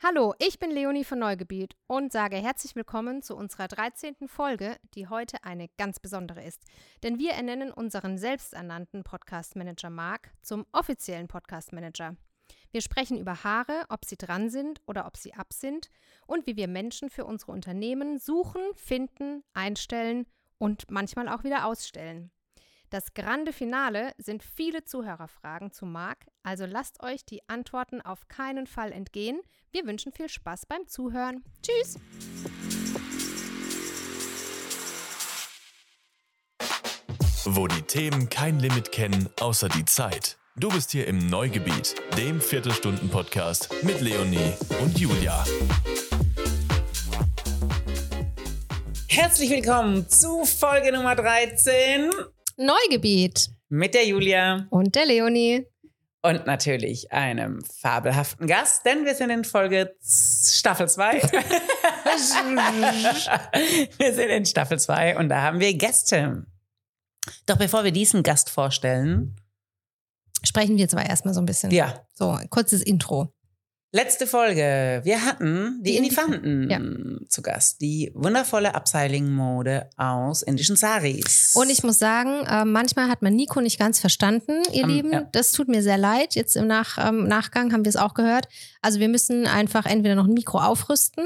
Hallo, ich bin Leonie von Neugebiet und sage herzlich willkommen zu unserer 13. Folge, die heute eine ganz besondere ist. Denn wir ernennen unseren selbsternannten Podcast-Manager Marc zum offiziellen Podcast-Manager. Wir sprechen über Haare, ob sie dran sind oder ob sie ab sind und wie wir Menschen für unsere Unternehmen suchen, finden, einstellen und manchmal auch wieder ausstellen. Das grande Finale sind viele Zuhörerfragen zu Marc, also lasst euch die Antworten auf keinen Fall entgehen. Wir wünschen viel Spaß beim Zuhören. Tschüss! Wo die Themen kein Limit kennen, außer die Zeit. Du bist hier im Neugebiet, dem Viertelstunden-Podcast mit Leonie und Julia. Herzlich willkommen zu Folge Nummer 13 Neugebiet mit der Julia und der Leonie. und natürlich einem fabelhaften Gast, denn wir sind in Folge Staffel 2. wir sind in Staffel 2 und da haben wir Gäste. Doch bevor wir diesen Gast vorstellen, Sprechen wir zwar erstmal so ein bisschen. ja, So, kurzes Intro. Letzte Folge, wir hatten die Die Indifanten zu Gast, die wundervolle Upcycling-Mode aus indischen Saris. Und ich muss sagen, äh, manchmal hat man Nico nicht ganz verstanden, ihr Ähm, Lieben. ja. Das tut mir sehr leid. Jetzt im Nach ähm, Nachgang haben wir es auch gehört. Also wir müssen einfach entweder noch ein Mikro aufrüsten,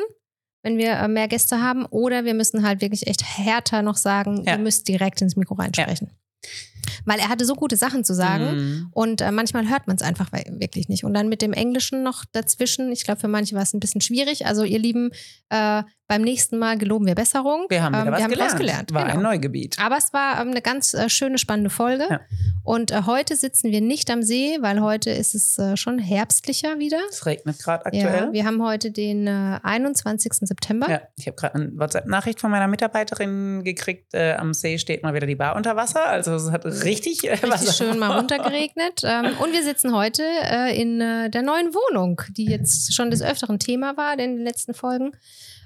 wenn wir äh, mehr Gäste haben, oder wir müssen halt wirklich echt härter noch sagen, Ja. ihr müsst direkt ins Mikro reinsprechen. Weil er hatte so gute Sachen zu sagen. Mhm. Und äh, manchmal hört man es einfach wirklich nicht. Und dann mit dem Englischen noch dazwischen. Ich glaube, für manche war es ein bisschen schwierig. Also, ihr Lieben, äh, beim nächsten Mal geloben wir Besserung. Wir haben Ähm, was wir haben gelernt. draus gelernt. War genau. ein Neugebiet. Aber es war ähm, eine ganz äh, schöne, spannende Folge. Ja. Und äh, heute sitzen wir nicht am See, weil heute ist es äh, schon herbstlicher wieder. Es regnet gerade aktuell. Ja, wir haben heute den äh, 21. September. Ja, ich habe gerade eine WhatsApp-Nachricht von meiner Mitarbeiterin gekriegt. Äh, am See steht mal wieder die Bar unter Wasser. Also es hat richtig, äh, Richtig Wasser. schön mal runtergeregnet. Ähm, und wir sitzen heute äh, in äh, der neuen Wohnung, die jetzt schon des Öfteren Thema war in den letzten Folgen.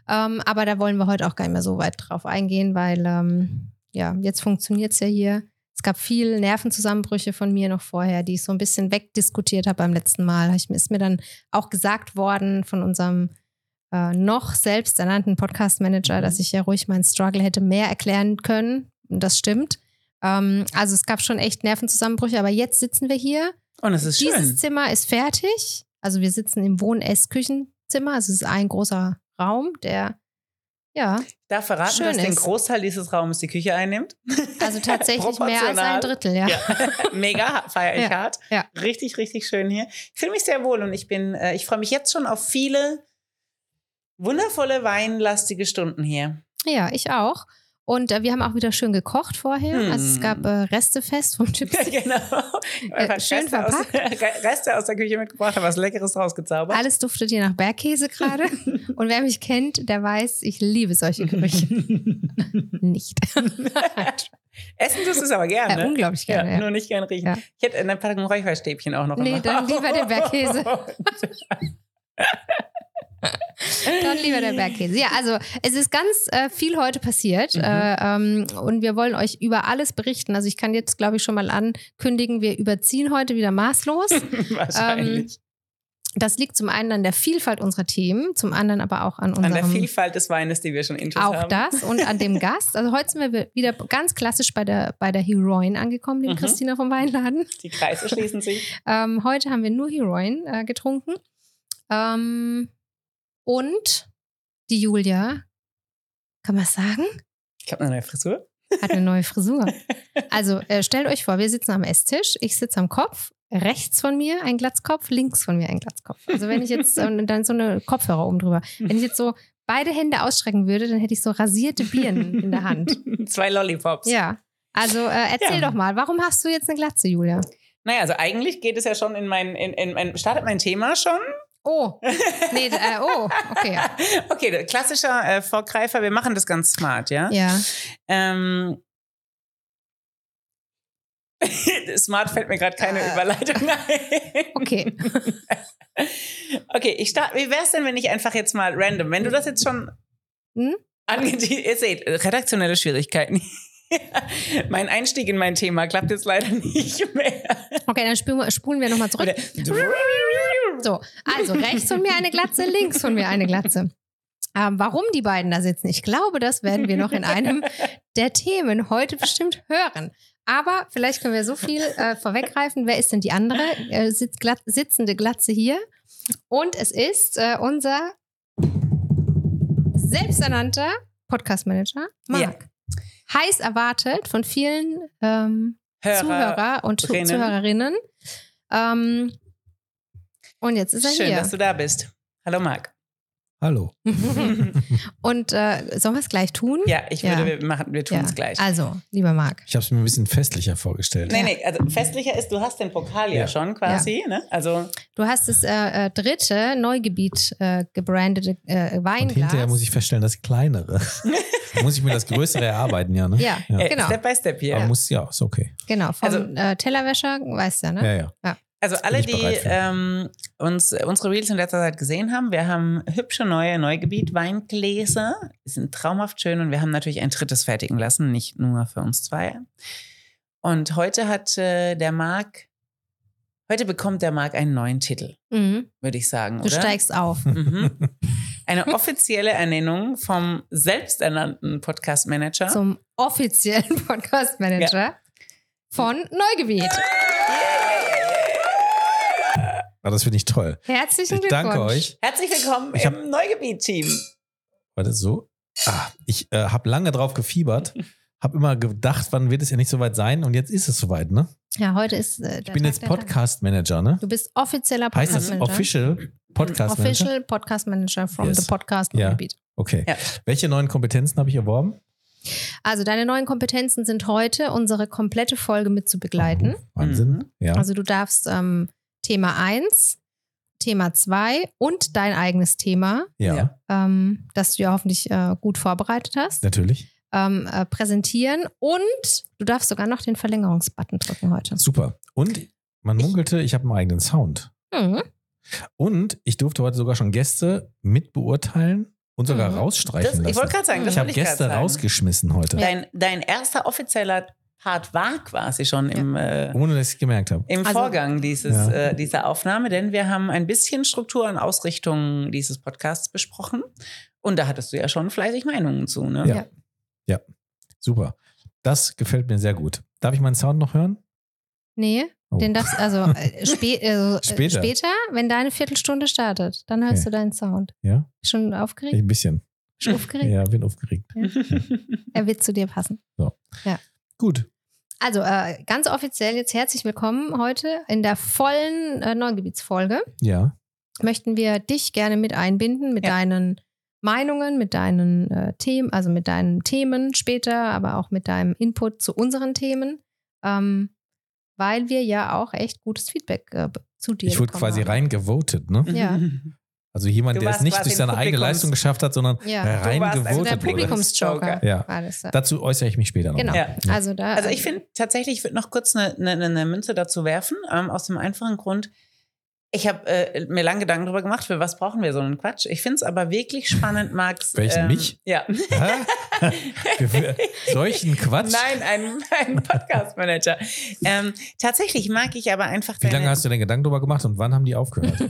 Ähm, aber da wollen wir heute auch gar nicht mehr so weit drauf eingehen, weil ähm, ja, jetzt funktioniert es ja hier. Es gab viel Nervenzusammenbrüche von mir noch vorher, die ich so ein bisschen wegdiskutiert habe beim letzten Mal. Ich, ist mir dann auch gesagt worden von unserem äh, noch selbsternannten Podcast-Manager, dass ich ja ruhig meinen Struggle hätte mehr erklären können. Und das stimmt. Ähm, also es gab schon echt Nervenzusammenbrüche, aber jetzt sitzen wir hier. Und es ist Dieses schön. Zimmer ist fertig. Also wir sitzen im Wohn-Ess-Küchenzimmer. Also es ist ein großer Raum, der ja, Ich darf verraten, schön dass den ist. Großteil dieses Raumes die Küche einnimmt. also tatsächlich mehr als ein Drittel, ja. Ja. Mega, feiere ich Ja, hart. ja. Richtig, richtig schön hier. Ich fühle mich sehr wohl und ich bin, äh, ich freue mich jetzt schon auf viele wundervolle weinlastige Stunden hier. Ja, ich auch. Und äh, wir haben auch wieder schön gekocht vorher. Hm. Also es gab äh, Restefest vom Chips. genau. Einfach schön Reste aus, Reste aus der Küche mitgebracht, habe was Leckeres rausgezaubert. Alles duftet hier nach Bergkäse gerade. Und wer mich kennt, der weiß, ich liebe solche Gerüche nicht. Essen tust du es aber gerne. Ja, unglaublich gerne, ja. Nur nicht gern riechen. Ja. Ich hätte eine Packung Räucherstäbchen auch noch. Nee, immer. dann lieber der Bergkäse. Dann lieber der Bergkäse. Ja, also es ist ganz äh, viel heute passiert Mhm. äh, ähm, und wir wollen euch über alles berichten. Also ich kann jetzt, glaube ich, schon mal ankündigen, wir überziehen heute wieder maßlos. Wahrscheinlich. Das liegt zum einen an der Vielfalt unserer Themen, zum anderen aber auch an An der unserem Vielfalt des Weines, die wir schon auch haben. das und an dem Gast. Also heute sind wir wieder ganz klassisch bei der, bei der Heroin angekommen, liebe Mhm. Christina vom Weinladen. Die Kreise schließen sich. Ähm, heute haben wir nur Heroin äh, getrunken. Ähm, und die Julia, kann man sagen, Ich habe eine neue Frisur. hat eine neue Frisur. Also äh, stellt euch vor, wir sitzen am Esstisch, ich sitze am Kopf, rechts von mir ein Glatzkopf, links von mir ein Glatzkopf. Also wenn ich jetzt, und dann so eine Kopfhörer oben drüber, wenn ich jetzt so beide Hände ausstrecken würde, dann hätte ich so rasierte Birnen in der Hand. Zwei Lollipops. Ja. Also äh, erzähl Ja. doch mal, warum hast du jetzt eine Glatze, Julia? Naja, also eigentlich geht es ja schon in mein, in, in, mein startet mein Thema schon. Oh, nee, äh, oh, okay. Okay, klassischer äh, Vorgreifer, wir machen das ganz smart, ja? Ja. Ähm, smart fällt mir gerade keine Äh. Überleitung ein. Okay. Okay, ich starte. Wie wäre es denn, wenn ich einfach jetzt mal random, wenn du das jetzt schon Hm? angeht, ihr seht, redaktionelle Schwierigkeiten. mein Einstieg in mein Thema klappt jetzt leider nicht mehr. Okay, dann spulen wir, spulen wir nochmal zurück. So, also rechts von mir eine Glatze, links von mir eine Glatze. Ähm, warum die beiden da sitzen, ich glaube, das werden wir noch in einem der Themen heute bestimmt hören. Aber vielleicht können wir so viel äh, vorweggreifen. Wer ist denn die andere äh, sitz, glatt, sitzende Glatze hier? Und es ist äh, unser selbsternannter Podcast-Manager, Marc. Ja. Heiß erwartet von vielen ähm, Hörer, Zuhörer und Zu- Rinnen. Zuhörerinnen. Ähm, und jetzt ist er Schön, hier. dass du da bist. Hallo Marc. Hallo. und äh, sollen wir es gleich tun? Ja, ich Ja. würde, wir machen, wir tun Ja. es gleich. Also, lieber Marc. Ich habe es mir ein bisschen festlicher vorgestellt. Nee, nee, also festlicher ist, du hast den Pokal ja, Ja. schon quasi, ne? Also Du hast das äh, äh, dritte Neugebiet äh, gebrandete äh, Und Weinglas. hinterher muss ich feststellen, das kleinere. Da muss ich mir das Größere erarbeiten, ja, ne? Ja, Ja. äh, genau. Step by Step hier. Aber muss, ja, ist okay. Genau, vom Also- äh, Tellerwäscher, weißt du, ne? Ja, ja. Also alle, die ähm, uns unsere Reels in letzter Zeit gesehen haben, wir haben hübsche neue Neugebiet Weingläser, die sind traumhaft schön und wir haben natürlich ein drittes fertigen lassen, nicht nur für uns zwei. Und heute hat äh, der Marc, heute bekommt der Marc einen neuen Titel, Mhm. würde ich sagen, Du oder? steigst auf. Mhm. Eine offizielle Ernennung vom selbsternannten Podcast-Manager. zum offiziellen Podcast-Manager von Neugebiet. Ah, das finde ich toll. Herzlichen Ich Glückwunsch. danke euch. Herzlich willkommen Ich hab- im Neugebiet-Team. Warte, so. Ah, ich äh, habe lange drauf gefiebert. Habe immer gedacht, wann wird es ja nicht soweit sein? Und jetzt ist es soweit, ne? Ja, heute ist äh, Ich bin Tag jetzt der Tage. Podcast-Manager, ne? Du bist offizieller Heißt das. Official Podcast-Manager? Official Podcast Manager from Yes. the Podcast Ja. Okay. Ja. Welche neuen Kompetenzen habe ich erworben? Also deine neuen Kompetenzen sind heute, unsere komplette Folge mit zu begleiten. Oh, Wahnsinn. Mhm. Ja. Also du darfst ähm, Thema 1, Thema 2 und dein eigenes Thema, ja, ähm, das du ja hoffentlich äh, gut vorbereitet hast, natürlich. ähm, äh, präsentieren und du darfst sogar noch den Verlängerungsbutton drücken heute. Super. Und man munkelte, ich habe einen eigenen Sound. Mhm. Und ich durfte heute sogar schon Gäste mit beurteilen und sogar Mhm. rausstreichen Das, ich lassen. wollte gerade sagen, das ich habe ich Gäste sagen. rausgeschmissen heute, Dein, dein erster offizieller Part war quasi schon im, äh, ohne dass ich gemerkt habe. im Also- Vorgang dieses, Ja. äh, dieser Aufnahme, denn wir haben ein bisschen Struktur und Ausrichtung dieses Podcasts besprochen. Und da hattest du ja schon fleißig Meinungen zu, ne? Ja. Super. Das gefällt mir sehr gut. Darf ich meinen Sound noch hören? Nee, Oh. den darfst also äh, spä äh, Später. später, wenn deine Viertelstunde startet, dann hörst Okay. du deinen Sound. Ja? Schon aufgeregt? ein bisschen. Schon aufgeregt? Ja, bin aufgeregt. Er wird zu dir passen. Gut. Also äh, ganz offiziell jetzt herzlich willkommen heute in der vollen äh, Neugebietsfolge. Ja. Möchten wir dich gerne mit einbinden mit Ja. deinen Meinungen, mit deinen äh, Themen, also mit deinen Themen später, aber auch mit deinem Input zu unseren Themen, ähm, weil wir ja auch echt gutes Feedback äh, zu dir Ich wurde bekommen quasi haben. reingevotet, ne? Ja. Also jemand, Du der es nicht durch seine ein eigene Leistung geschafft hat, sondern Ja. warst also Der. Publikumsjoker Ja. Dazu äußere ich mich später noch. Genau. Ja. Also da. Also ich finde tatsächlich, ich würde noch kurz eine, eine, eine Münze dazu werfen, ähm, aus dem einfachen Grund, ich habe äh, mir lange Gedanken darüber gemacht, für was brauchen wir so einen Quatsch. Ich finde es aber wirklich spannend, Max. Welchen, mich? Ja. Solchen Quatsch. Nein, ein, ein Podcast-Manager. ähm, tatsächlich mag ich aber einfach Wie lange hast du denn Gedanken darüber gemacht und wann haben die aufgehört?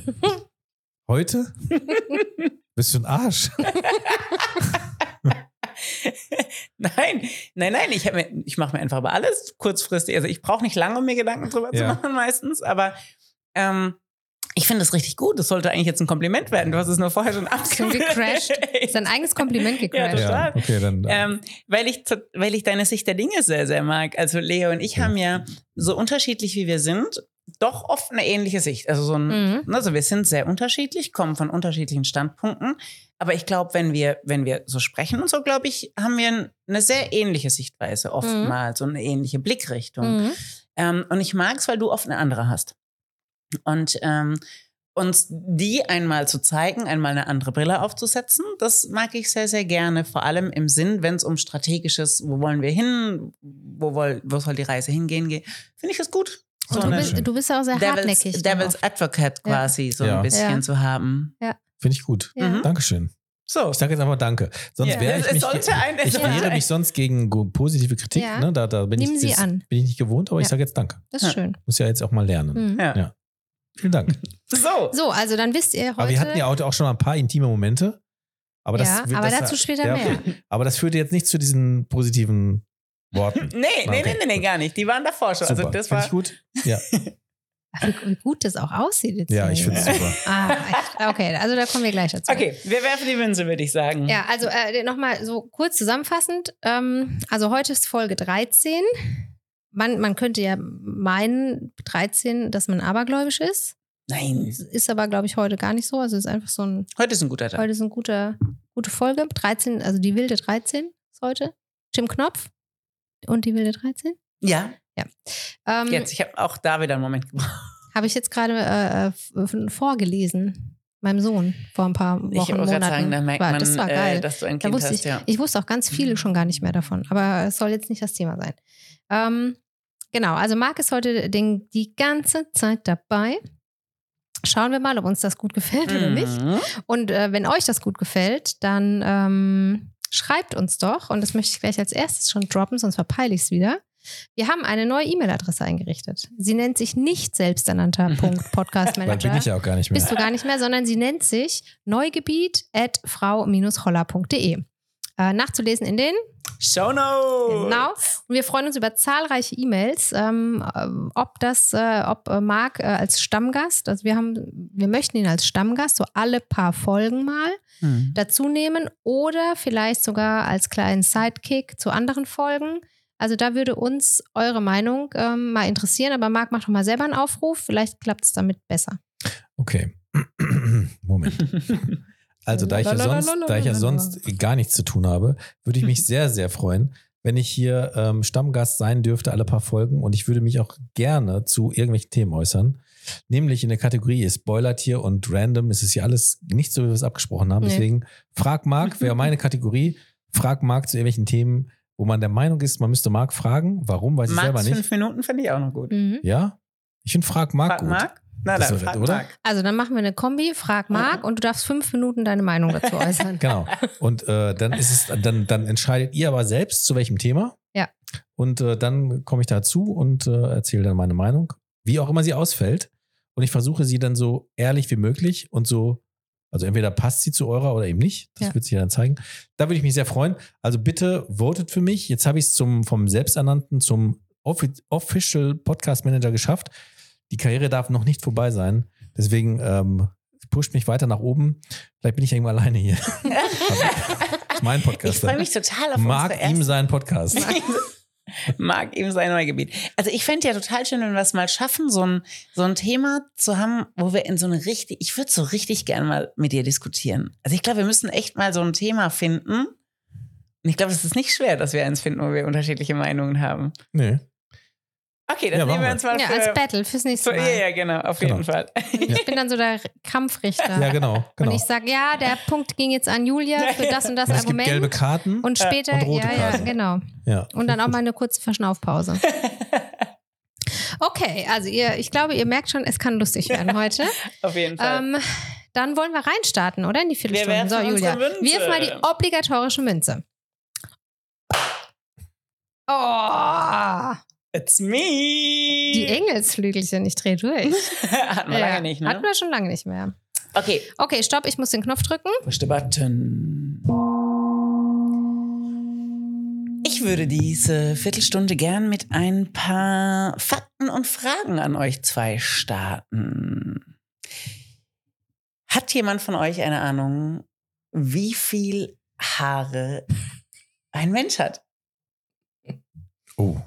Heute? Bist du ein Arsch? Nein, nein, nein, ich, mir- ich mache mir einfach über alles kurzfristig. Also ich brauche nicht lange, um mir Gedanken drüber zu Ja. machen meistens, aber ähm, ich finde es richtig gut. Das sollte eigentlich jetzt ein Kompliment werden. Du hast es nur vorher schon Schon abgewürgt. gecrashed. ist dein eigenes Kompliment Ja, gecrashed. total. okay, dann. äh, Ähm, weil, ich, zu- weil ich deine Sicht der Dinge sehr, sehr mag. Also Leo und ich Ja. haben ja so unterschiedlich wie wir sind, doch oft eine ähnliche Sicht. Also so ein, Mhm. also wir sind sehr unterschiedlich, kommen von unterschiedlichen Standpunkten. Aber ich glaube, wenn wir, wenn wir so sprechen und so, glaube ich, haben wir eine sehr ähnliche Sichtweise oftmals und eine ähnliche Blickrichtung. Mhm. Ähm, und ich mag es, weil du oft eine andere hast. Und ähm, uns die einmal zu zeigen, einmal eine andere Brille aufzusetzen, das mag ich sehr, sehr gerne. Vor allem im Sinn, wenn es um strategisches, wo wollen wir hin, wo, woll, wo soll die Reise hingehen, geht, finde ich das gut. So du, bist, du bist ja auch sehr Devil's, hartnäckig. Devil's. Advocate Ja. quasi so Ja. ein bisschen Ja. zu haben. Finde ich gut. Ja. Mhm. Dankeschön. So. Ich sage jetzt einfach Danke. Sonst Ja. wäre ich mich. ein- ich wehre mich sonst gegen positive Kritik. Ja. Ne? Da, da bin, Nimm ich, sie das an. bin ich nicht gewohnt, aber ich Ja. sage jetzt Danke. Das ist Ja. schön. Muss ja jetzt auch mal lernen. Mhm. Ja. Ja. Vielen Dank. So. So, also dann wisst ihr heute. Aber wir hatten ja auch schon ein paar intime Momente. Aber das, Ja, aber das, dazu später ja, mehr. Aber das führte jetzt nicht zu diesen positiven Worten. Nee, nee, nee, Okay, nee, nee, gut. gar nicht. Die waren davor schon. Super. Also das war. ich gut? Ja, Wie, wie gut das auch aussieht jetzt. ja ich finde es super. Ah, echt? okay, also da kommen wir gleich dazu. Okay, wir werfen die Münze, würde ich sagen. Ja, also äh, nochmal so kurz zusammenfassend. Ähm, also heute ist Folge 13. Man, man könnte ja meinen, 13, dass man abergläubisch ist. Nein. Ist aber, glaube ich, heute gar nicht so. Also es ist einfach so ein, Heute ist ein guter Tag. heute ist eine gute, gute Folge. 13, also die wilde 13 ist heute. Jim Knopf und die wilde 13. Ja, Ähm, jetzt. Ich habe auch da wieder einen Moment gebraucht. Habe ich jetzt gerade äh, f- vorgelesen. Meinem Sohn vor ein paar Wochen, Ich Monaten. sagen, da merkt war, man, das war geil. äh, dass du ein Kind wusste hast. ich, Ja. ich wusste auch ganz viele schon gar nicht mehr davon, aber es soll jetzt nicht das Thema sein. Ähm, genau, also Marc ist heute den, die ganze Zeit dabei. Schauen wir mal, ob uns das gut gefällt oder nicht. Mhm. Und äh, wenn euch das gut gefällt, dann ähm, schreibt uns doch. Und das möchte ich gleich als erstes schon droppen, sonst verpeile ich es wieder. Wir haben eine neue E-Mail-Adresse eingerichtet. Sie nennt sich nicht selbsternannter Punkt Podcast Weil Manager bin ich ja auch gar nicht mehr. bist du gar nicht mehr, sondern sie nennt sich neugebiet at frau-holler.de. Äh, nachzulesen in den. Show Notes. Genau. Und wir freuen uns über zahlreiche E-Mails, ähm, äh, ob das, äh, ob äh, Marc äh, als Stammgast, also wir haben, wir möchten ihn als Stammgast so alle paar Folgen mal Hm. dazu nehmen oder vielleicht sogar als kleinen Sidekick zu anderen Folgen. Also da würde uns eure Meinung ähm, mal interessieren, aber Marc macht doch mal selber einen Aufruf, vielleicht klappt es damit besser. Okay. Moment. Also, da ich, ja sonst, da ich ja sonst gar nichts zu tun habe, würde ich mich sehr, sehr freuen, wenn ich hier ähm, Stammgast sein dürfte, alle paar Folgen. Und ich würde mich auch gerne zu irgendwelchen Themen äußern. Nämlich in der Kategorie Spoiler-Tier und Random ist es ja alles nicht so, wie wir es abgesprochen haben. Nee. Deswegen frag Marc, wäre meine Kategorie. Frag Marc zu irgendwelchen Themen, wo man der Meinung ist, man müsste Marc fragen. Warum, weiß ich selber Max nicht. fünf Minuten finde ich auch noch gut. Mhm. Ja? Ich finde Frag Marc Frag gut. Marc? Na Das dann, ist doch- frag oder? Marc. Also dann machen wir eine Kombi, frag Marc und du darfst fünf Minuten deine Meinung dazu äußern. Genau. Und äh, dann ist es, dann, dann entscheidet ihr aber selbst, zu welchem Thema. Ja. Und äh, dann komme ich dazu und äh, erzähle dann meine Meinung, wie auch immer sie ausfällt. Und ich versuche sie dann so ehrlich wie möglich und so, also entweder passt sie zu eurer oder eben nicht. Das Ja. wird sich ja dann zeigen. Da würde ich mich sehr freuen. Also bitte votet für mich. Jetzt habe ich es zum vom Selbsternannten zum Offi Official Podcast Manager geschafft. Die Karriere darf noch nicht vorbei sein. Deswegen ähm, pusht mich weiter nach oben. Vielleicht bin ich irgendwann alleine hier. mein Podcast. Ich freue mich total auf Mag ihm erste sein Podcast. Mag ihm sein Neugebiet. Also ich fände ja total schön, wenn wir es mal schaffen, so ein, so ein Thema zu haben, wo wir in so eine richtig, ich würde so richtig gerne mal mit dir diskutieren. Also ich glaube, wir müssen echt mal so ein Thema finden. Und ich glaube, es ist nicht schwer, dass wir eins finden, wo wir unterschiedliche Meinungen haben. Nee. Okay, das Ja, nehmen machen wir uns mal Ja, für, als Battle fürs nächste für ja, Mal. ja, genau, auf Genau. jeden Fall. Ich bin dann so der Kampfrichter. Ja, genau. genau. Und ich sage, ja, der Punkt ging jetzt an Julia für das und das es gibt Argument. gelbe Karten. und später, und rote ja, ja, Karten. genau. ja. Und dann auch mal eine kurze Verschnaufpause. Okay, also ihr, ich glaube, ihr merkt schon, es kann lustig werden heute. Auf jeden Fall. Ähm, dann wollen wir reinstarten, oder? In die Viertelstunde. So, Julia. Wirf mal die obligatorische Münze. Oh, It's me. die Engelsflügelchen, ich drehe durch. Hatten wir Ja, lange nicht, Hatten ne? wir schon lange nicht mehr. Okay. Okay, stopp, ich muss den Knopf drücken. Push the button. Ich würde diese Viertelstunde gern mit ein paar Fakten und Fragen an euch zwei starten. Hat jemand von euch eine Ahnung, wie viel Haare ein Mensch hat? Oh.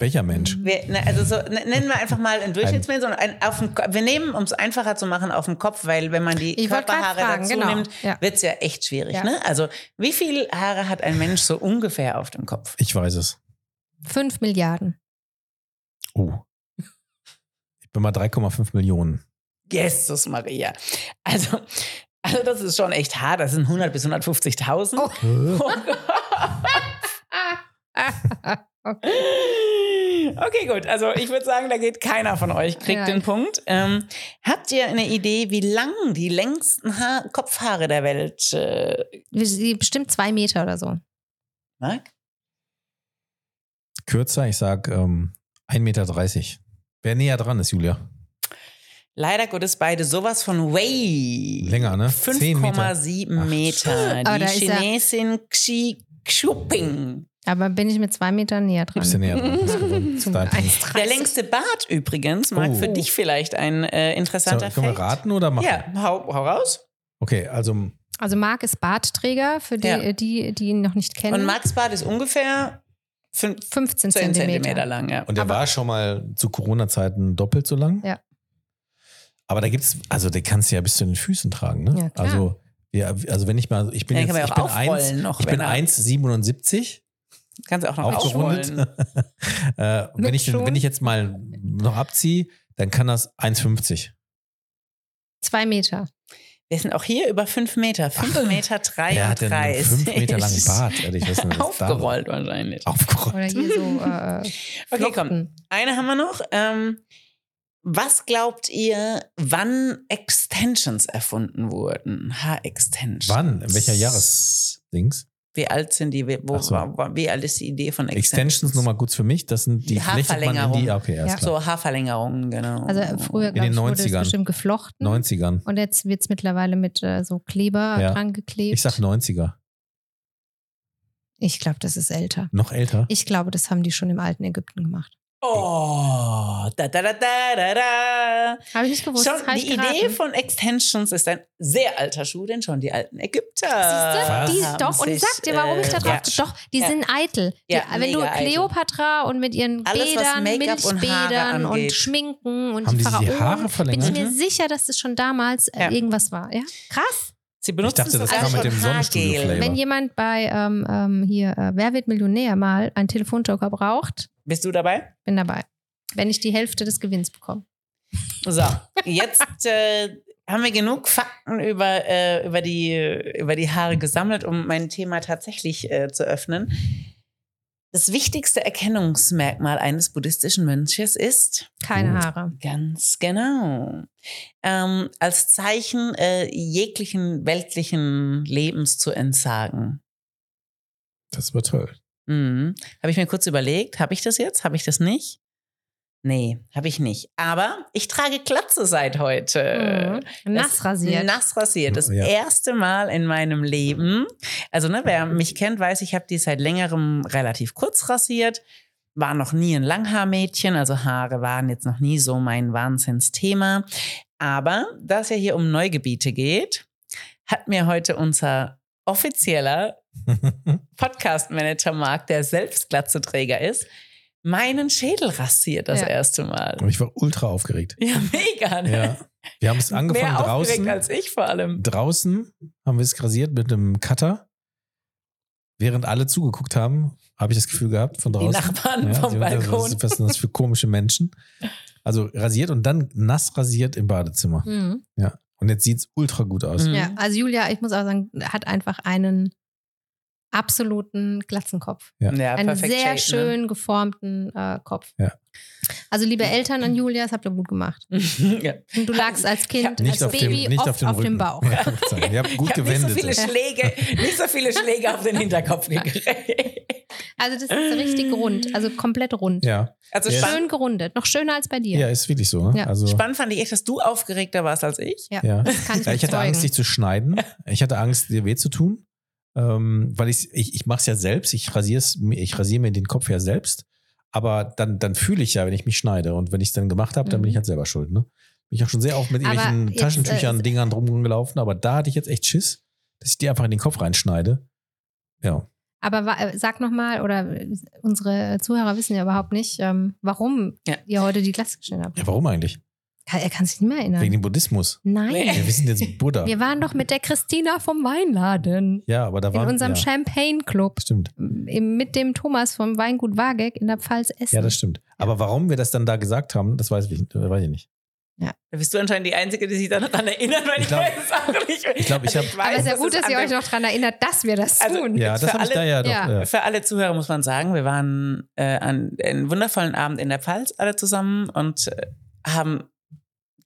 Welcher Mensch? Wir, ne, also so, ne, nennen wir einfach mal ein Durchschnittsmensch, sondern ein, auf dem, Ko- wir nehmen, um es einfacher zu machen, auf dem Kopf, weil wenn man die Ich Körperhaare fragen, dazu genau. nimmt, Ja. wird es ja echt schwierig. Ja. Ne? Also wie viel Haare hat ein Mensch so ungefähr auf dem Kopf? Ich weiß es. Fünf Milliarden. Oh. Ich bin mal 3,5 Millionen. Jesus Maria. Also, also das ist schon echt hart. Das sind 100 bis 150.000. Oh. okay. okay, gut. Also ich würde sagen, da geht keiner von euch, kriegt Ja. den Punkt. Ähm, habt ihr eine Idee, wie lang die längsten Haar Kopfhaare der Welt äh, Die Bestimmt zwei Meter oder so. mag? Kürzer, ich sag ähm, 1,30 Meter. Wer näher dran ist, Julia? Leider Gottes beide sowas von way. Länger, ne? Zehn Meter. 5,7 Ach, Meter. Aber Die Chinesin Xi Jinping. Aber bin ich mit zwei Metern näher dran. Bist du näher dran? Zum 1,30. Der längste Bart übrigens, mag Oh. für dich vielleicht ein äh, interessanter So, können wir Fakt. raten oder machen? Ja, hau, hau raus. Okay, also Also Marc ist Bartträger, für die, Ja. die, die ihn noch nicht kennen. Und Max Bart ist ungefähr 15 15 Zentimeter, Zentimeter. lang, ja. Und der Aber- war schon mal zu Corona-Zeiten doppelt so lang. Ja. Aber da gibt's, also den kannst du ja bis zu den Füßen tragen, ne? Ja, klar. Also, ja, also wenn ich mal, ich bin Ja, jetzt, ich bin ja auch 1, aufrollen noch, ich bin wenn er- 1,77 Kannst du auch noch aufgerundet. äh, wenn, ich, wenn ich jetzt mal noch abziehe, dann kann das 1,50. Zwei Meter. Wir sind auch hier über 5 Meter. 5 Meter 33. Der hat einen 5 Meter langen Bart. Ehrlich, was ist denn das Aufgerollt wahrscheinlich. Aufgerollt. Oder hier so äh, Okay, komm. Eine haben wir noch. Ähm, was glaubt ihr, wann Extensions erfunden wurden? Haar-Extensions. Wann? In welcher Jahresdings? Wie alt sind die? Wie, wo, so. wie alt ist die Idee von Extensions? Extensions nochmal gut für mich. Das sind die, in die. Okay, Ja. So Haarverlängerungen, genau. Also früher, In glaube den ich, wurde es 90ern. bestimmt geflochten. 90ern. Und jetzt wird es mittlerweile mit äh, so Kleber Ja. dran geklebt. Ich sag 90er. Ich glaube, das ist älter. Noch älter. Ich glaube, das haben die schon im alten Ägypten gemacht. Oh, da da da da da da. Habe ich nicht gewusst. Schon ich die Idee von Extensions ist ein sehr alter Schuh, denn schon die alten Ägypter. Siehst du? Die, doch, und ich sag dir, warum ich da äh, drauf. ja. Doch, die Ja. sind eitel. Die, Ja, wenn du mega eitel. Kleopatra und mit ihren Alles, Bädern, und Milchbädern und, angeht. Schminken und Haben die die sich die Pharaonen, Haare bin ich verlängert? mir sicher, dass das schon damals äh, Ja. irgendwas war. Ja? Krass. Sie Ich benutzen dachte, das sogar kam mit dem Sonnenstudio-Flavor. Haargel. Wenn jemand bei ähm, ähm, hier äh, Wer wird Millionär mal einen Telefonjoker braucht, Bist du dabei? bin dabei. Wenn ich die Hälfte des Gewinns bekomme. So, jetzt äh, haben wir genug Fakten über, äh, über, die, über die Haare gesammelt, um mein Thema tatsächlich äh, zu öffnen. Das wichtigste Erkennungsmerkmal eines buddhistischen Mönches ist Keine. Haare. ganz genau ähm, als Zeichen äh, jeglichen weltlichen Lebens zu entsagen. Das war toll. Mhm. Habe ich mir kurz überlegt, habe ich das jetzt? Habe ich das nicht? Nee, habe ich nicht. Aber ich trage Glatze seit heute. Mhm. Nass rasiert. Nass rasiert. Das Ja. erste Mal in meinem Leben. Also, ne, wer mich kennt, weiß, ich habe die seit längerem relativ kurz rasiert. War noch nie ein Langhaarmädchen, also Haare waren jetzt noch nie so mein Wahnsinnsthema. Aber da es ja hier um Neugebiete geht, hat mir heute unser offizieller Podcast-Manager Marc, der selbst Glatzeträger ist, meinen Schädel rasiert das Ja. erste Mal. Und ich war ultra aufgeregt. Ja, mega, ne? Ja. Wir haben es angefangen Mehr draußen. aufgeregt als ich vor allem. Draußen haben wir es rasiert mit einem Cutter. Während alle zugeguckt haben, habe ich das Gefühl gehabt von Die draußen. Nachbarn Ja, vom die- Balkon. was sind das für komische Menschen? Also rasiert und dann nass rasiert im Badezimmer. Mhm. Und jetzt sieht es ultra gut aus. Mhm. Ja, also Julia, ich muss auch sagen, hat einfach einen absoluten Glatzenkopf. Ja. Ja, einen sehr shape, ne? schön geformten äh, Kopf. Ja. Also liebe Eltern an Julia, das habt ihr gut gemacht. Ne? ja. Und du lagst als Kind, Nicht, als auf, Baby dem, nicht oft auf dem Rücken. Bauch. Ja, ihr habt gut ich habe nicht so gewendet. viele Schläge, nicht so viele Schläge auf den Hinterkopf gekriegt. Also das ist richtig rund, also komplett rund. ja. Also Ja. spannend, Schön gerundet, noch schöner als bei dir. ja, ist wirklich so. Ne? Ja. Also, spannend fand ich echt, dass du aufgeregter warst als ich. Ja, Ja. das kann ich Ja, ich hatte. Angst, dich zu schneiden. Ich hatte Angst, dir weh zu tun. Ähm, weil ich, ich, ich mache es ja selbst. Ich rasiere ich rasiere mir den Kopf ja selbst. Aber dann, dann fühle ich ja, wenn ich mich schneide. Und wenn ich es dann gemacht habe, dann bin Mhm. ich halt selber schuld. Ne? Bin ich auch schon sehr oft mit Aber irgendwelchen jetzt, Taschentüchern, äh, Dingern drum gelaufen. Aber da hatte ich jetzt echt Schiss, dass ich dir einfach in den Kopf reinschneide. Ja. Aber äh, sag nochmal, oder äh, unsere Zuhörer wissen ja überhaupt nicht, ähm, warum Ja. ihr heute die Glatze geschnitten habt. Ja, warum eigentlich? Er kann sich nicht mehr erinnern. Wegen dem Buddhismus. Nein. Nee. Ja, wir sind jetzt Buddha. Wir waren doch mit der Christina vom Weinladen. Ja, aber da In war unserem ja, Champagne Club. Stimmt. Mit dem Thomas vom Weingut Wageck in der Pfalz Essen. Ja, das stimmt. Aber warum wir das dann da gesagt haben, das weiß ich, äh, weiß ich nicht. Da bist du anscheinend die Einzige, die sich daran erinnert, weil Ich ich, glaub- weiß es auch nicht mehr. ich glaub, ich Also hab- weiß, Aber es ist ja gut, dass ihr euch noch daran erinnert, dass wir das Also, tun. Ja, das Für habe ich da ja doch. Ja. Ja. Für alle Zuhörer muss man sagen, wir waren äh, an einen wundervollen Abend in der Pfalz alle zusammen und äh, haben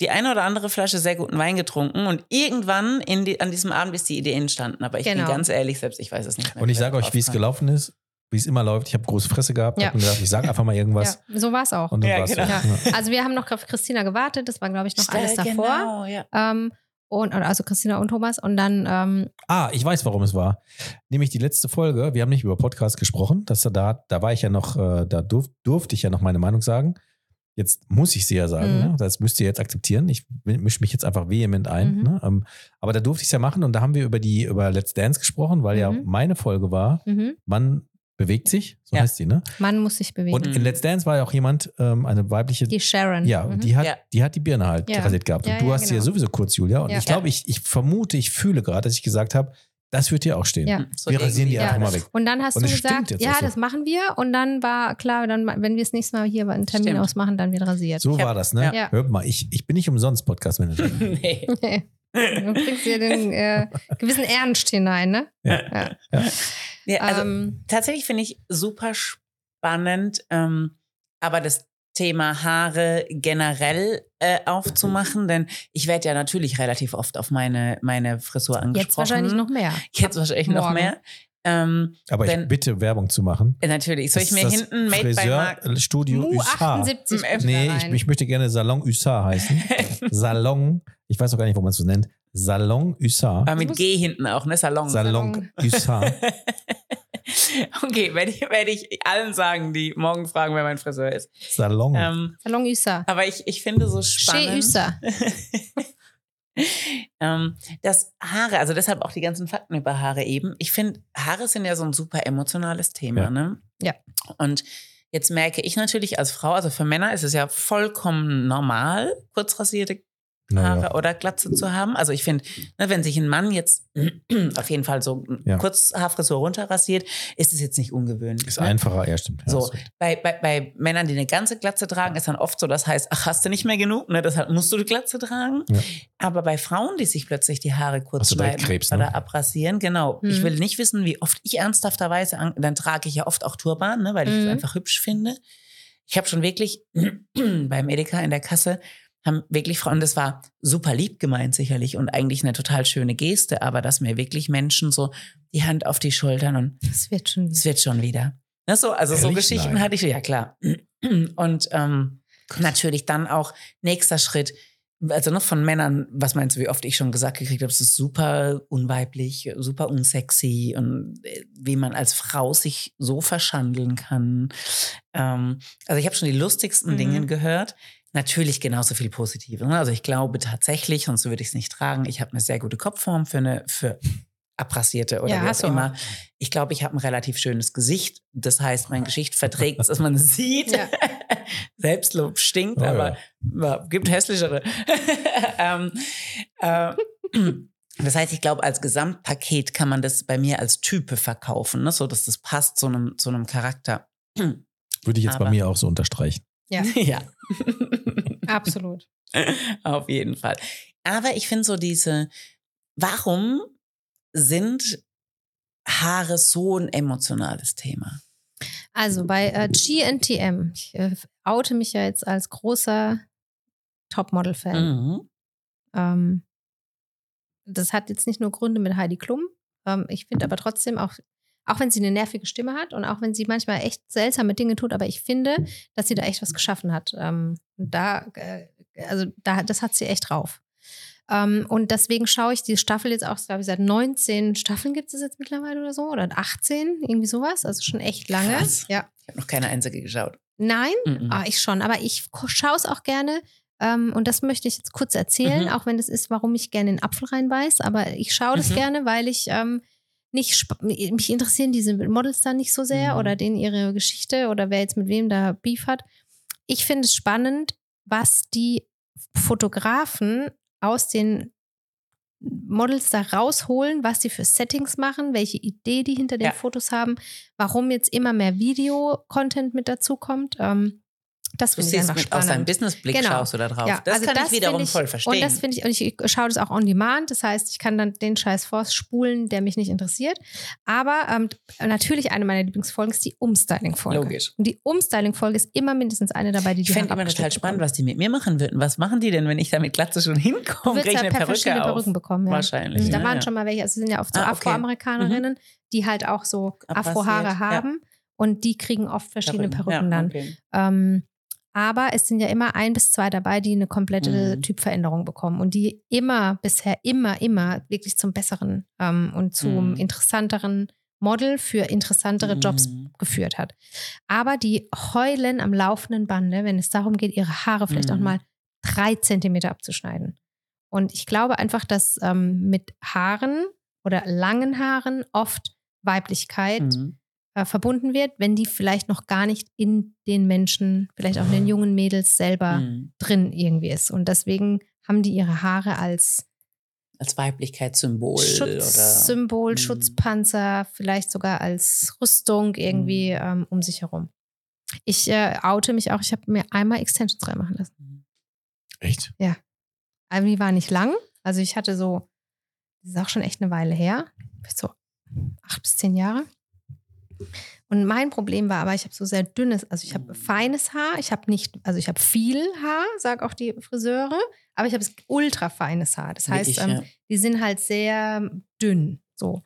die eine oder andere Flasche sehr guten Wein getrunken und irgendwann in die, an diesem Abend ist die Idee entstanden. Aber ich Genau. bin ganz ehrlich, selbst ich weiß es nicht mehr. Und ich sage euch, wie es gelaufen ist. wie es immer läuft. Ich habe große Fresse gehabt, Ja. mir gedacht, ich sage einfach mal irgendwas. Ja, so war es auch. Und dann Ja, genau. so. Ja. Also wir haben noch auf Christina gewartet, das war, glaube ich, noch alles Stell- davor. Genau, ja. Ähm, und, also Christina und Thomas. Und dann, ähm, Ah, ich weiß, warum es war. Nämlich die letzte Folge, wir haben nicht über Podcast gesprochen. Das, da, da war ich ja noch, äh, da durf, durfte ich ja noch meine Meinung sagen. Jetzt muss ich sie ja sagen. Mhm. Ne? Das müsst ihr jetzt akzeptieren. Ich mische mich jetzt einfach vehement ein. Mhm. Ne? Ähm, aber da durfte ich es ja machen und da haben wir über die über Let's Dance gesprochen, weil ja Mhm. meine Folge war, mhm. man bewegt sich, so Ja. heißt die, ne? man muss sich bewegen. Und in Let's Dance war ja auch jemand, ähm, eine weibliche, die Sharon. ja, Mhm. die hat, Ja. die hat die Birne halt Ja. rasiert gehabt. Ja, und du ja, hast sie ja genau. sowieso kurz, Julia. Und Ja. ich glaube, ich, ich vermute, ich fühle gerade, dass ich gesagt habe, das wird dir auch stehen. Ja. So wir rasieren die einfach Ja. mal weg. Und dann hast Und du es gesagt, ja, so. das machen wir. Und dann war klar, dann, wenn wir das nächste Mal hier einen Termin Stimmt. ausmachen, dann wird rasiert. So Ich hab- war das, ne? Ja. Hört mal, ich, ich bin nicht umsonst Podcast-Manager. nee. du bringst dir den äh, gewissen Ernst hinein, ne? Ja, also ähm, tatsächlich finde ich super spannend, ähm, aber das Thema Haare generell äh, aufzumachen, denn ich werde ja natürlich relativ oft auf meine, meine Frisur angesprochen. jetzt wahrscheinlich noch mehr. Jetzt wahrscheinlich noch Morgen. mehr. Ähm, Aber ich Wenn- bitte Werbung zu machen. äh, natürlich. Soll ich Das mir ist das hinten Made by Mark Studio Usar. 78 Nee, ich, ich möchte gerne Salon Usar heißen. Salon, ich weiß auch gar nicht, wo man es so nennt. Salon Usar. Aber mit G hinten auch, ne? Salon. Salon Usar. okay, werde ich, werd ich allen sagen, die morgen fragen, wer mein Friseur ist. Salon. Ähm, Salon Üsa. aber ich, ich finde so Chez spannend. Üsa. ähm, dass Haare, also deshalb auch die ganzen Fakten über Haare eben. Ich finde, Haare sind ja so ein super emotionales Thema, Ja. ne? Ja. Und jetzt merke ich natürlich als Frau, also für Männer ist es ja vollkommen normal, kurz rasierte Haare Naja. oder Glatze zu haben. Also ich finde, ne, wenn sich ein Mann jetzt auf jeden Fall so Ja. kurz Haarfrisur runterrasiert, ist es jetzt nicht ungewöhnlich. Ist ne? einfacher, ja, stimmt. Ja, So, bei, bei, bei Männern, die eine ganze Glatze tragen, ist dann oft so, das heißt, ach, hast du nicht mehr genug, ne? deshalb musst du die Glatze tragen. Ja. Aber bei Frauen, die sich plötzlich die Haare kurz schneiden Krebs, ne? oder abrasieren, genau. Mhm. Ich will nicht wissen, wie oft ich ernsthafterweise, an, dann trage ich ja oft auch Turban, ne? weil ich es Mhm. einfach hübsch finde. Ich habe schon wirklich beim Edeka in der Kasse haben wirklich Frauen, das war super lieb gemeint sicherlich und eigentlich eine total schöne Geste, aber dass mir wirklich Menschen so die Hand auf die Schultern und Das wird schon es wieder. wird schon wieder. Ne, so, also so Ehrlich? Geschichten Nein. hatte ich, ja klar. Und ähm, natürlich dann auch nächster Schritt, also noch von Männern, was meinst du, wie oft ich schon gesagt gekriegt habe, es ist super unweiblich, super unsexy und äh, wie man als Frau sich so verschandeln kann. Ähm, also ich habe schon die lustigsten Mhm. Dinge gehört. Natürlich genauso viel Positives. ne? Also ich glaube tatsächlich, sonst würde ich es nicht tragen. Ich habe eine sehr gute Kopfform für eine für abrasierte oder Ja, wie hast auch immer. Ich glaube, ich habe ein relativ schönes Gesicht. Das heißt, mein Gesicht verträgt es, dass man es sieht. Ja. Selbstlob stinkt, Oh, aber ja, gibt hässlichere. ähm, äh, das heißt, ich glaube, als Gesamtpaket kann man das bei mir als Type verkaufen, ne? so dass das passt zu einem, zu einem Charakter. Würde ich jetzt aber- bei mir auch so unterstreichen. Ja, ja. absolut. Auf jeden Fall. Aber ich finde so diese, warum sind Haare so ein emotionales Thema? Also bei äh, GNTM, ich äh, oute mich ja jetzt als großer Topmodel-Fan. Mhm. Ähm, das hat jetzt nicht nur Gründe mit Heidi Klum. Ähm, ich finde aber trotzdem auch, auch wenn sie eine nervige Stimme hat und auch wenn sie manchmal echt seltsame Dinge tut, aber ich finde, dass sie da echt was geschaffen hat. Ähm, und da, äh, also da, das hat sie echt drauf. Ähm, und deswegen schaue ich die Staffel jetzt auch, glaube ich, seit 19 Staffeln gibt es jetzt mittlerweile oder so, oder 18, irgendwie sowas, also schon echt lange. Krass. Ja. Ich habe noch keine einzige geschaut. Nein, Mhm. Ah, ich schon, aber ich schaue es auch gerne. Ähm, und das möchte ich jetzt kurz erzählen, Mhm. auch wenn es ist, warum ich gerne in den Apfel reinbeiß. Aber ich schaue das Mhm. gerne, weil ich ähm, nicht, mich interessieren diese Models dann nicht so sehr Mhm. oder denen ihre Geschichte oder wer jetzt mit wem da Beef hat. Ich finde es spannend, was die Fotografen aus den Models da rausholen, was sie für Settings machen, welche Idee die hinter den Ja. Fotos haben, warum jetzt immer mehr Video-Content mit dazu kommt. Ähm, das Du finde ich einfach mit aus deinem spannend. Businessblick Genau. schaust du da drauf. Ja, das also kann das ich wiederum ich- voll verstehen. Und das finde ich, und ich schaue das auch on demand. Das heißt, ich kann dann den Scheiß vorspulen, der mich nicht interessiert. Aber ähm, natürlich eine meiner Lieblingsfolgen ist die Umstyling-Folge. Logisch. Und die Umstyling-Folge ist immer mindestens eine dabei, die ich die fände Haare immer total spannend, was die mit mir machen würden. Was machen die denn, wenn ich da mit Glatze schon Du hinkomme? wirst Kriege ich ja per verschiedene? Perücken bekommen. Ja. Wahrscheinlich. Da ja, waren ja. schon mal welche, also es sind ja oft so Ah, okay. Afroamerikanerinnen, die halt auch so Afrohaare haben. Und die kriegen oft verschiedene Perücken ja, dann. okay. Ähm, aber es sind ja immer ein bis zwei dabei, die eine komplette Mhm. Typveränderung bekommen und die immer, bisher immer, immer wirklich zum besseren ähm, und zum Mhm. interessanteren Model für interessantere Jobs Mhm. geführt hat. Aber die heulen am laufenden Bande, wenn es darum geht, ihre Haare vielleicht auch Mhm. mal drei Zentimeter abzuschneiden. Und ich glaube einfach, dass ähm, mit Haaren oder langen Haaren oft Weiblichkeit Mhm. Äh, verbunden wird, wenn die vielleicht noch gar nicht in den Menschen, vielleicht auch in den jungen Mädels selber Mhm. drin irgendwie ist. Und deswegen haben die ihre Haare als Als Weiblichkeitssymbol oder. Schutzsymbol, Mhm. Schutzpanzer, vielleicht sogar als Rüstung irgendwie Mhm. ähm, um sich herum. Ich äh, oute mich auch, ich habe mir einmal Extensions reinmachen lassen. Echt? Aber die war nicht lang. Also ich hatte so, das ist auch schon echt eine Weile her, so acht bis zehn Jahre. Und mein Problem war aber, ich habe so sehr dünnes, also ich habe feines Haar, ich habe nicht, also ich habe viel Haar, sag auch die Friseure, aber ich habe ultra feines Haar. Das heißt, Wirklich, ähm, die sind halt sehr dünn. So.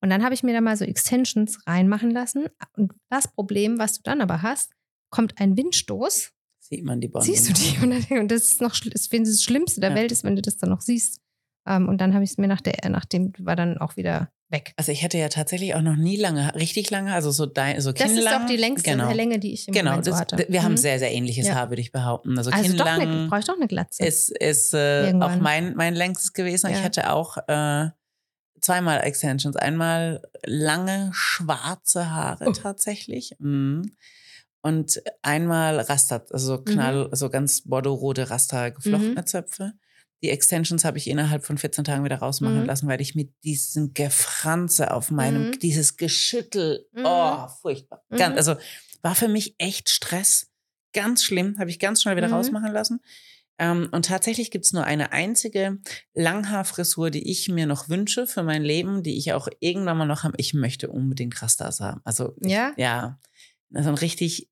Und dann habe ich mir da mal so Extensions reinmachen lassen. Und das Problem, was du dann aber hast, kommt ein Windstoß Sieht man die Bande. siehst du die? Und, dann, und das ist noch das, finde ich, das Schlimmste der Ja. Welt ist, wenn du das dann noch siehst. Ähm, und dann habe ich es mir nach der, nach dem war dann auch wieder weg. Also ich hatte ja tatsächlich auch noch nie lange, richtig lange, also so, dein, so Das ist kinnlang. auch die längste genau. Länge, die ich im Genau, Moment so das, hatte. wir haben Mhm. sehr, sehr ähnliches Ja. Haar, würde ich behaupten. Also, also doch eine, kinnlang brauche ich doch eine Glatze. ist, ist äh, auch mein, mein längstes gewesen. Ich Ja. hatte auch äh, zweimal Extensions. Einmal lange schwarze Haare Oh. tatsächlich. Mhm. Und einmal Raster, also so knall, so ganz bordeaux-rote Raster geflochtene Mhm. Zöpfe. Die Extensions habe ich innerhalb von 14 Tagen wieder rausmachen Mhm. lassen, weil ich mit diesem Gefranze auf meinem, Mhm. dieses Geschüttel, Mhm. oh, furchtbar. Ganz, Mhm. also war für mich echt Stress. Ganz schlimm, habe ich ganz schnell wieder Mhm. rausmachen lassen. Ähm, und tatsächlich gibt es nur eine einzige Langhaarfrisur, die ich mir noch wünsche für mein Leben, die ich auch irgendwann mal noch habe. Ich möchte unbedingt Rastas haben. Also ich, Ja? ja, so ein richtig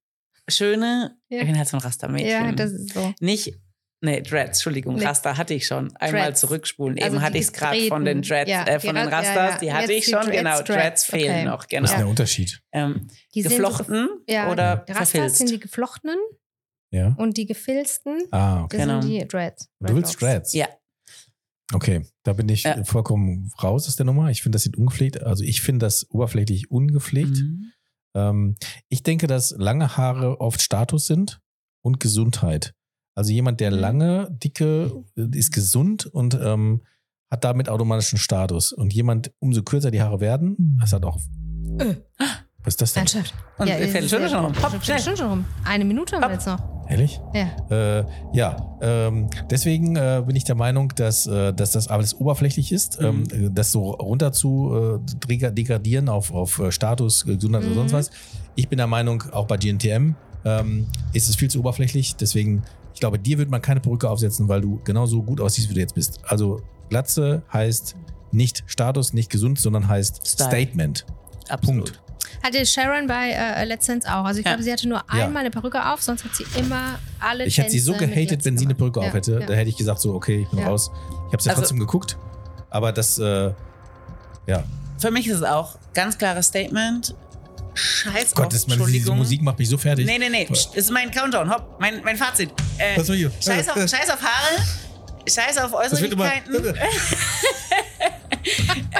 schöne, Ja. ich bin halt so ein Rastermädchen. ja, das ist so. Nicht, nee, Dreads, Entschuldigung, Nee. Raster hatte ich schon. Einmal Dreads. zurückspulen. Eben Also die hatte ich es gerade von den. Dreads, Ja, äh, von die den Ra- ja, Rastas, ja. die hatte Jetzt ich schon. Dreads, genau, Dreads, fehlen okay. noch, Was genau. ist denn der Unterschied? Ähm, Die sind so geflochten ja, oder die Rastas verfilzt. sind die geflochtenen Ja. und die gefilzten, Ah, das okay. Genau. sind die Dreads. Du willst. Dreads? Ja. Okay, da bin ich Ja. vollkommen raus aus der Nummer. Ich finde, das sieht ungepflegt. Also ich finde das oberflächlich ungepflegt. Mhm. Ähm, ich denke, dass lange Haare oft Status sind und Gesundheit. Also jemand, der Mhm. lange, dicke, äh, ist gesund und ähm, hat damit automatisch einen Status. Und jemand, umso kürzer die Haare werden, das hat auch. Äh. Was ist das denn? Nein, Chef. Und wir es fällt schon rum. Hopp, Fällt schnell. schon rum. Eine Minute haben wir Hopp. jetzt noch. Ehrlich? Ja. Äh, ja, ähm, deswegen äh, bin ich der Meinung, dass, äh, dass das alles oberflächlich ist. Mhm. Ähm, äh, das so runter zu äh, degradieren auf, auf äh, Status, Gesundheit oder Mhm. sonst was. Ich bin der Meinung, auch bei GNTM ähm, ist es viel zu oberflächlich. Deswegen, ich glaube, dir wird man keine Perücke aufsetzen, weil du genauso gut aussiehst, wie du jetzt bist. Also Glatze heißt nicht Status, nicht gesund, sondern heißt Style. Statement. Absolut. Punkt. Hatte Sharon bei äh, Let's Dance auch. Also ich Ja. glaube, sie hatte nur Ja. einmal eine Perücke auf, sonst hat sie immer alle Ich hätte sie so gehatet, wenn sie eine. Perücke Ja, auf hätte. ja. Da hätte ich gesagt, so, okay, ich bin Ja. raus. Ich habe sie Also- trotzdem geguckt. Aber das, äh, ja. Für mich ist es auch ganz klares Statement. Scheiß Gott, auf, man, diese. Musik macht mich so fertig. Nee, nee, nee. Psst, Das ist mein Countdown. Hopp, mein, mein Fazit. Äh, Was ich? scheiß, auf, scheiß auf Haare. Scheiß auf. Äußerlichkeiten.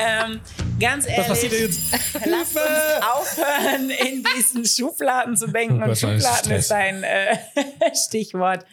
ähm, ganz ehrlich. Was passiert denn jetzt? Lass uns aufhören, in diesen Schubladen zu denken. Oh und Gott, mein Schubladen ist ein äh, Stichwort.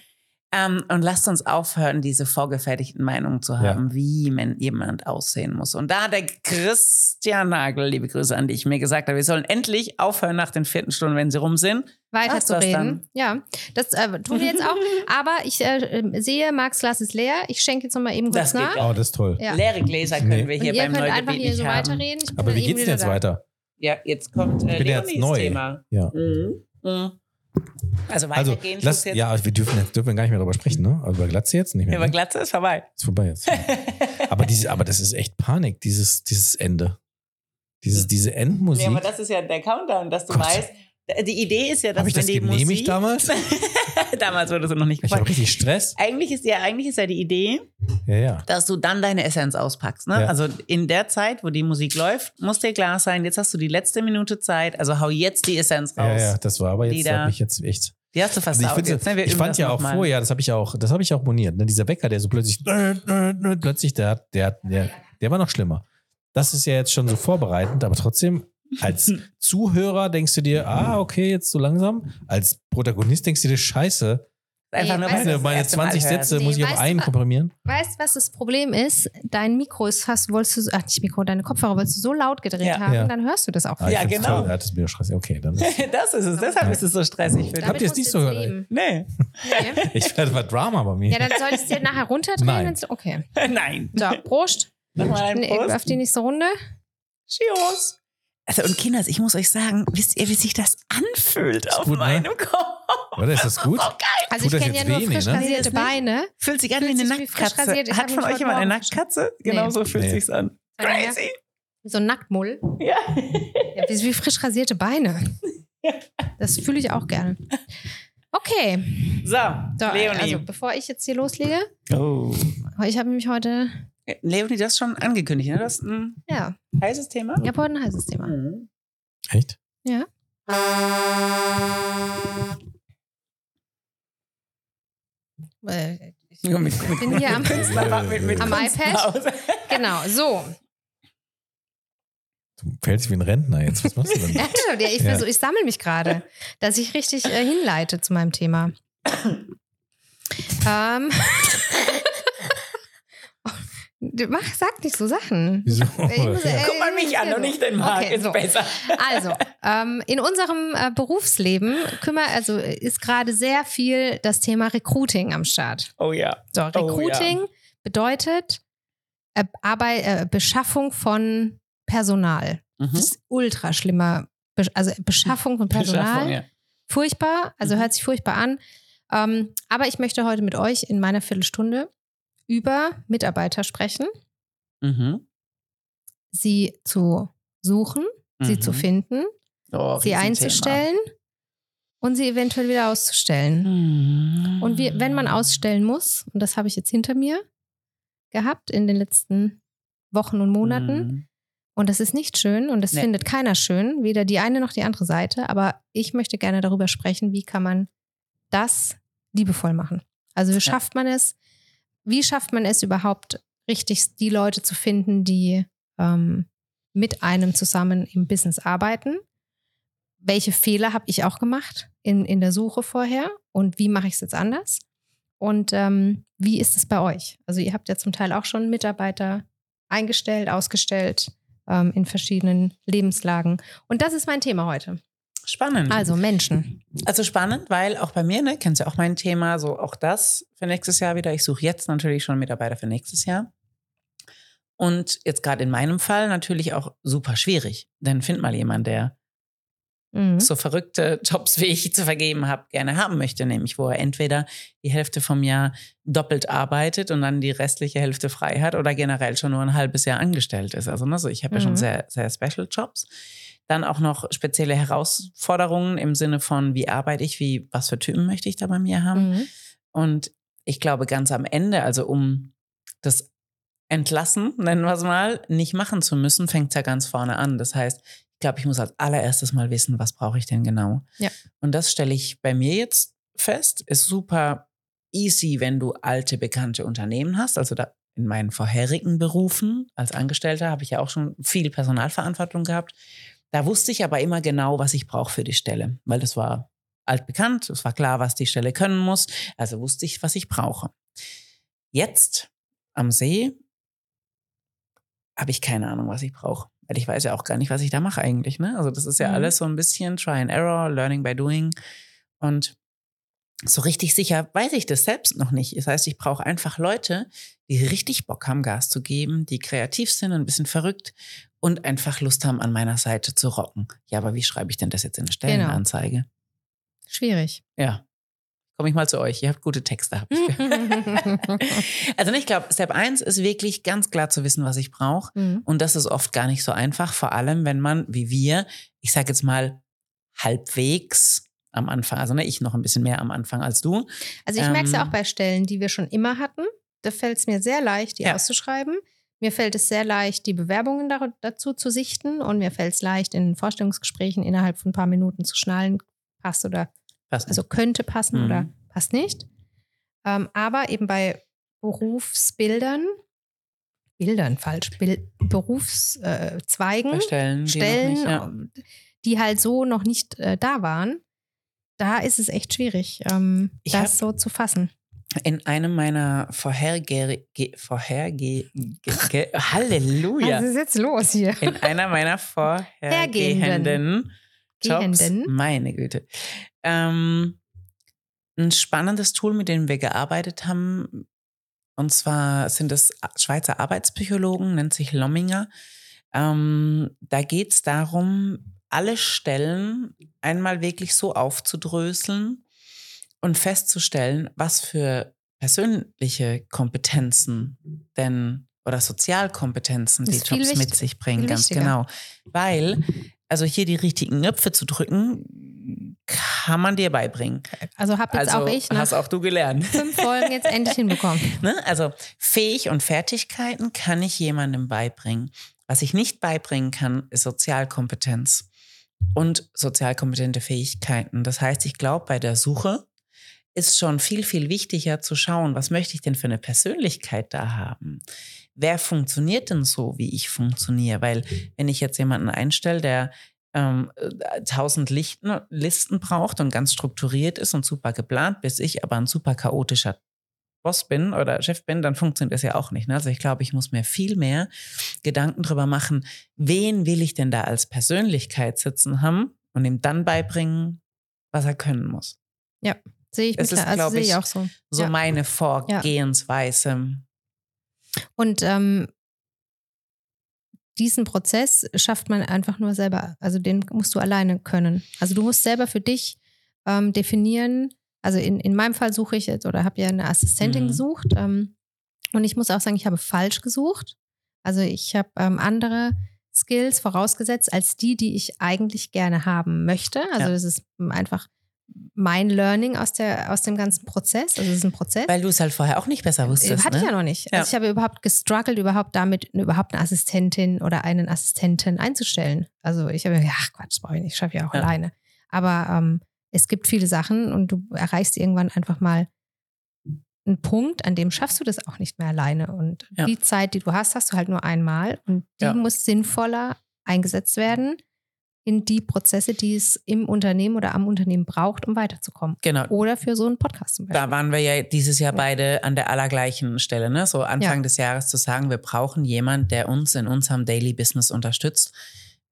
Ähm, und lasst uns aufhören, diese vorgefertigten Meinungen zu haben, wie man jemand aussehen muss. Und da hat der Christian Nagel, liebe Grüße an dich, mir gesagt, hat, wir sollen endlich aufhören nach den vierten Stunden, wenn sie rum sind. Weiter zu reden. Ja, das äh, tun wir jetzt auch. Aber ich äh, sehe, Marks Glas ist leer. Ich schenke jetzt noch mal eben kurz Das geht nach. ja. Oh, das ist toll. Ja. Leere Gläser können Nee. wir Und hier ihr beim könnt einfach Neugebiet hier nicht so haben. weiterreden. Aber wie geht's denn wieder jetzt da. weiter? Ja, jetzt kommt äh, ja jetzt Leonis neu. Thema. Ja. Mhm. Mhm. Also Also, weitergehen lass, jetzt. ja, wir dürfen, jetzt dürfen wir gar nicht mehr darüber sprechen, ne? Also über Glatze jetzt nicht mehr. Aber Ne? Glatze ist vorbei. Ist vorbei jetzt. aber, diese, aber das ist echt Panik, dieses, dieses Ende. Dieses, diese Ja, Endmusik. aber das ist ja der Countdown, dass du Gott. weißt, Die Idee ist ja, dass Habe ich das die genehmigt Musik, damals? damals wurde so noch nicht Ich habe gefragt. richtig Stress. Eigentlich ist ja, eigentlich ist ja die Idee, Ja, ja. dass du dann deine Essenz auspackst. Ne? Ja. Also in der Zeit, wo die Musik läuft, muss dir klar sein, jetzt hast du die letzte Minute Zeit, also hau jetzt die Essenz raus. Ja, ja, das war aber jetzt, hat mich jetzt echt. Die hast du Also ich, jetzt. Ne? Ich fand ja auch vorher, das habe ich auch, das habe ich auch moniert, ne? dieser Bäcker, der so plötzlich, plötzlich, der, hat- der, hat- der, der war noch schlimmer. Das ist ja jetzt schon so vorbereitend, aber trotzdem als Zuhörer denkst du dir, ah, okay, jetzt so langsam. Als Protagonist denkst du dir, scheiße, Einfach nur, Nee, du meine, das meine erste Mal 20 hörst. Sätze muss Nee, ich auf einen komprimieren. Weißt du, was das Problem ist? Dein Mikro ist fast, wolltest du, ach nicht Mikro, deine Kopfhörer wolltest du so laut gedreht Ja. haben, Ja. dann hörst du das auch. Ah, Ja, genau. Toll. Ja, das ist mir stressig. Okay, dann. Das ist es, deshalb ist es so stressig für. Habt ihr es nicht so gehört? Nee, Nee. Ich werde mal Drama bei mir. Ja, dann solltest du dir nachher runterdrehen. Nein. Okay. nein. So, Prost. Nochmal ein Prost. auf die nächste Runde. Cheers. Also und Kinders, ich muss euch sagen, wisst ihr, wie sich das anfühlt auf gut, ne? meinem Kopf? Oder ist das gut? Oh, geil. Also Tut ich das kenne ja nur weh? Nee, frisch ne? rasierte das nicht. Beine. Fühlt sich an wie Fühlt eine wie frisch Nacktkatze. Hat von euch jemand eine Nacktkatze? Genau Nee. so fühlt Nee. sich's an. Crazy. So ein Nacktmull. Ja. Ja, wie, wie frisch rasierte Beine. Das fühle ich auch gerne. Okay. So, So, Leonie. also bevor ich jetzt hier loslege, oh. ich habe nämlich heute, Leonie, du hast schon angekündigt, ne? Das ist ein ja, heißes Thema. heute ein heißes Thema. Mhm. Echt? Ja. Ich Ja, bin hier am, Künstler- mit, mit Am Kunstpause. genau, so. Du fällst wie ein Rentner jetzt. Was machst du denn? Ja, ja, ich, Ja. so, ich sammle mich gerade, dass ich richtig äh, hinleite zu meinem Thema. ähm. Mach, sag nicht so Sachen. Wieso? Muss, äh, Guck mal mich an und nicht den Marc, Okay, ist so. besser. Also, ähm, in unserem äh, Berufsleben kümmert, also ist gerade sehr viel das Thema Recruiting am Start. Oh ja. So, Oh, Recruiting bedeutet äh, Arbeit, äh, Beschaffung von Personal. Mhm. Das ist ultra schlimmer. Be also Beschaffung von Personal. Beschaffung, ja. Furchtbar, also Mhm. hört sich furchtbar an. Ähm, aber ich möchte heute mit euch in meiner Viertelstunde über Mitarbeiter sprechen, Mhm. sie zu suchen, sie Mhm. zu finden, Oh, sie einzustellen und sie eventuell wieder auszustellen. Mhm. Und wie, wenn man ausstellen muss, und das habe ich jetzt hinter mir gehabt in den letzten Wochen und Monaten, Mhm. und das ist nicht schön und das Nee. findet keiner schön, weder die eine noch die andere Seite, aber ich möchte gerne darüber sprechen, wie kann man das liebevoll machen. Also wie schafft man es, wie schafft man es überhaupt richtig, die Leute zu finden, die ähm, mit einem zusammen im Business arbeiten? Welche Fehler habe ich auch gemacht in, in der Suche vorher und wie mache ich es jetzt anders? Und ähm, wie ist es bei euch? Also ihr habt ja zum Teil auch schon Mitarbeiter eingestellt, ausgestellt ähm, in verschiedenen Lebenslagen. Und das ist mein Thema heute. Spannend. Also Menschen. Also spannend, weil auch bei mir, ne, kennst du ja auch mein Thema, so auch das für nächstes Jahr wieder. Ich suche jetzt natürlich schon Mitarbeiter für nächstes Jahr. Und jetzt gerade in meinem Fall natürlich auch super schwierig. Denn find mal jemand, der Mhm. so verrückte Jobs, wie ich zu vergeben habe, gerne haben möchte. Nämlich, wo er entweder die Hälfte vom Jahr doppelt arbeitet und dann die restliche Hälfte frei hat oder generell schon nur ein halbes Jahr angestellt ist. Also, ne, so, ich habe ja schon Mhm. sehr, sehr Special Jobs. Dann auch noch spezielle Herausforderungen im Sinne von, wie arbeite ich, wie, was für Typen möchte ich da bei mir haben. Mhm. Und ich glaube, ganz am Ende, also um das Entlassen, nennen wir es mal, nicht machen zu müssen, fängt es ja ganz vorne an. Das heißt, ich glaube, ich muss als allererstes mal wissen, was brauche ich denn genau. Ja. Und das stelle ich bei mir jetzt fest, ist super easy, wenn du alte, bekannte Unternehmen hast. Also da in meinen vorherigen Berufen als Angestellter habe ich ja auch schon viel Personalverantwortung gehabt. Da wusste ich aber immer genau, was ich brauche für die Stelle, weil das war altbekannt, es war klar, was die Stelle können muss, also wusste ich, was ich brauche. Jetzt am See habe ich keine Ahnung, was ich brauche, weil ich weiß ja auch gar nicht, was ich da mache eigentlich. Ne? Also das ist ja Mhm. alles so ein bisschen Try and Error, Learning by Doing und so richtig sicher weiß ich das selbst noch nicht. Das heißt, ich brauche einfach Leute, die richtig Bock haben, Gas zu geben, die kreativ sind, ein bisschen verrückt und einfach Lust haben, an meiner Seite zu rocken. Ja, aber wie schreibe ich denn das jetzt in eine Stellenanzeige? Schwierig. Ja. Komme ich mal zu euch. Ihr habt gute Texte. Hab ich also ich glaube, Step 1 ist wirklich ganz klar zu wissen, was ich brauche. Mhm. Und das ist oft gar nicht so einfach, vor allem wenn man, wie wir, ich sage jetzt mal, halbwegs am Anfang. Also ne, ich noch ein bisschen mehr am Anfang als du. Also ich merke es ja Ähm, auch bei Stellen, die wir schon immer hatten. Da fällt es mir sehr leicht, die Ja. auszuschreiben. Mir fällt es sehr leicht, die Bewerbungen da, dazu zu sichten. Und mir fällt es leicht, in Vorstellungsgesprächen innerhalb von ein paar Minuten zu schnallen, passt oder Passt also könnte passen Mhm. oder passt nicht. Ähm, aber eben bei Berufsbildern, Bildern falsch, Bil Berufszweigen, äh, bei Stellen, die Stellen, nicht, ja. ähm, die halt so noch nicht äh, da waren, da ist es echt schwierig, ähm, das so zu fassen. In einem meiner vorherge ge- vorherge ge ge Halleluja. Was ist jetzt los hier? In einer meiner vorhergehenden Jobs, Gehenden. meine Güte. Ähm, ein spannendes Tool, mit dem wir gearbeitet haben, und zwar sind es Schweizer Arbeitspsychologen, nennt sich Lomminger. Ähm, da geht es darum, alle Stellen einmal wirklich so aufzudröseln und festzustellen, was für persönliche Kompetenzen denn oder Sozialkompetenzen die Jobs mit sich bringen, ganz wichtiger. genau. Weil, also hier die richtigen Knöpfe zu drücken, kann man dir beibringen. Also habe jetzt Also auch ich nach hast auch du gelernt. fünf Folgen jetzt endlich hinbekommen. Ne? Also Fähig und Fertigkeiten kann ich jemandem beibringen. Was ich nicht beibringen kann, ist Sozialkompetenz und sozialkompetente Fähigkeiten. Das heißt, ich glaube, bei der Suche ist schon viel, viel wichtiger zu schauen, was möchte ich denn für eine Persönlichkeit da haben? Wer funktioniert denn so, wie ich funktioniere? Weil wenn ich jetzt jemanden einstelle, der ähm, äh, Listen braucht und ganz strukturiert ist und super geplant, bis ich aber ein super chaotischer Boss bin oder Chef bin, dann funktioniert das ja auch nicht. Ne? Also ich glaube, ich muss mir viel mehr Gedanken drüber machen, wen will ich denn da als Persönlichkeit sitzen haben und ihm dann beibringen, was er können muss. Sehe ich, mit, ist, also glaub sehe ich ich, auch so. So Ja. meine Vorgehensweise. Und ähm, diesen Prozess schafft man einfach nur selber. Also den musst du alleine können. Also du musst selber für dich ähm, definieren. Also in, in meinem Fall suche ich jetzt oder habe ja eine Assistentin Mhm. gesucht. Ähm, und ich muss auch sagen, ich habe falsch gesucht. Also ich habe ähm, andere Skills vorausgesetzt als die, die ich eigentlich gerne haben möchte. Also Ja. das ist einfach mein Learning aus, der, aus dem ganzen Prozess. Also es ist ein Prozess. Weil du es halt vorher auch nicht besser wusstest. Hatte ne? ich ja noch nicht. Ja. Also ich habe überhaupt gestruggelt, überhaupt damit, überhaupt eine Assistentin oder einen Assistenten einzustellen. Also ich habe mir gedacht, ach Quatsch, brauche ich nicht, ich schaffe ja auch Ja. alleine. Aber ähm, es gibt viele Sachen und du erreichst irgendwann einfach mal einen Punkt, an dem schaffst du das auch nicht mehr alleine. Und Ja. die Zeit, die du hast, hast du halt nur einmal und die Ja. muss sinnvoller eingesetzt werden in die Prozesse, die es im Unternehmen oder am Unternehmen braucht, um weiterzukommen. Genau. Oder für so einen Podcast zum Beispiel. Da waren wir ja dieses Jahr beide an der allergleichen Stelle, ne? So Anfang Ja. des Jahres zu sagen, wir brauchen jemanden, der uns in unserem Daily Business unterstützt.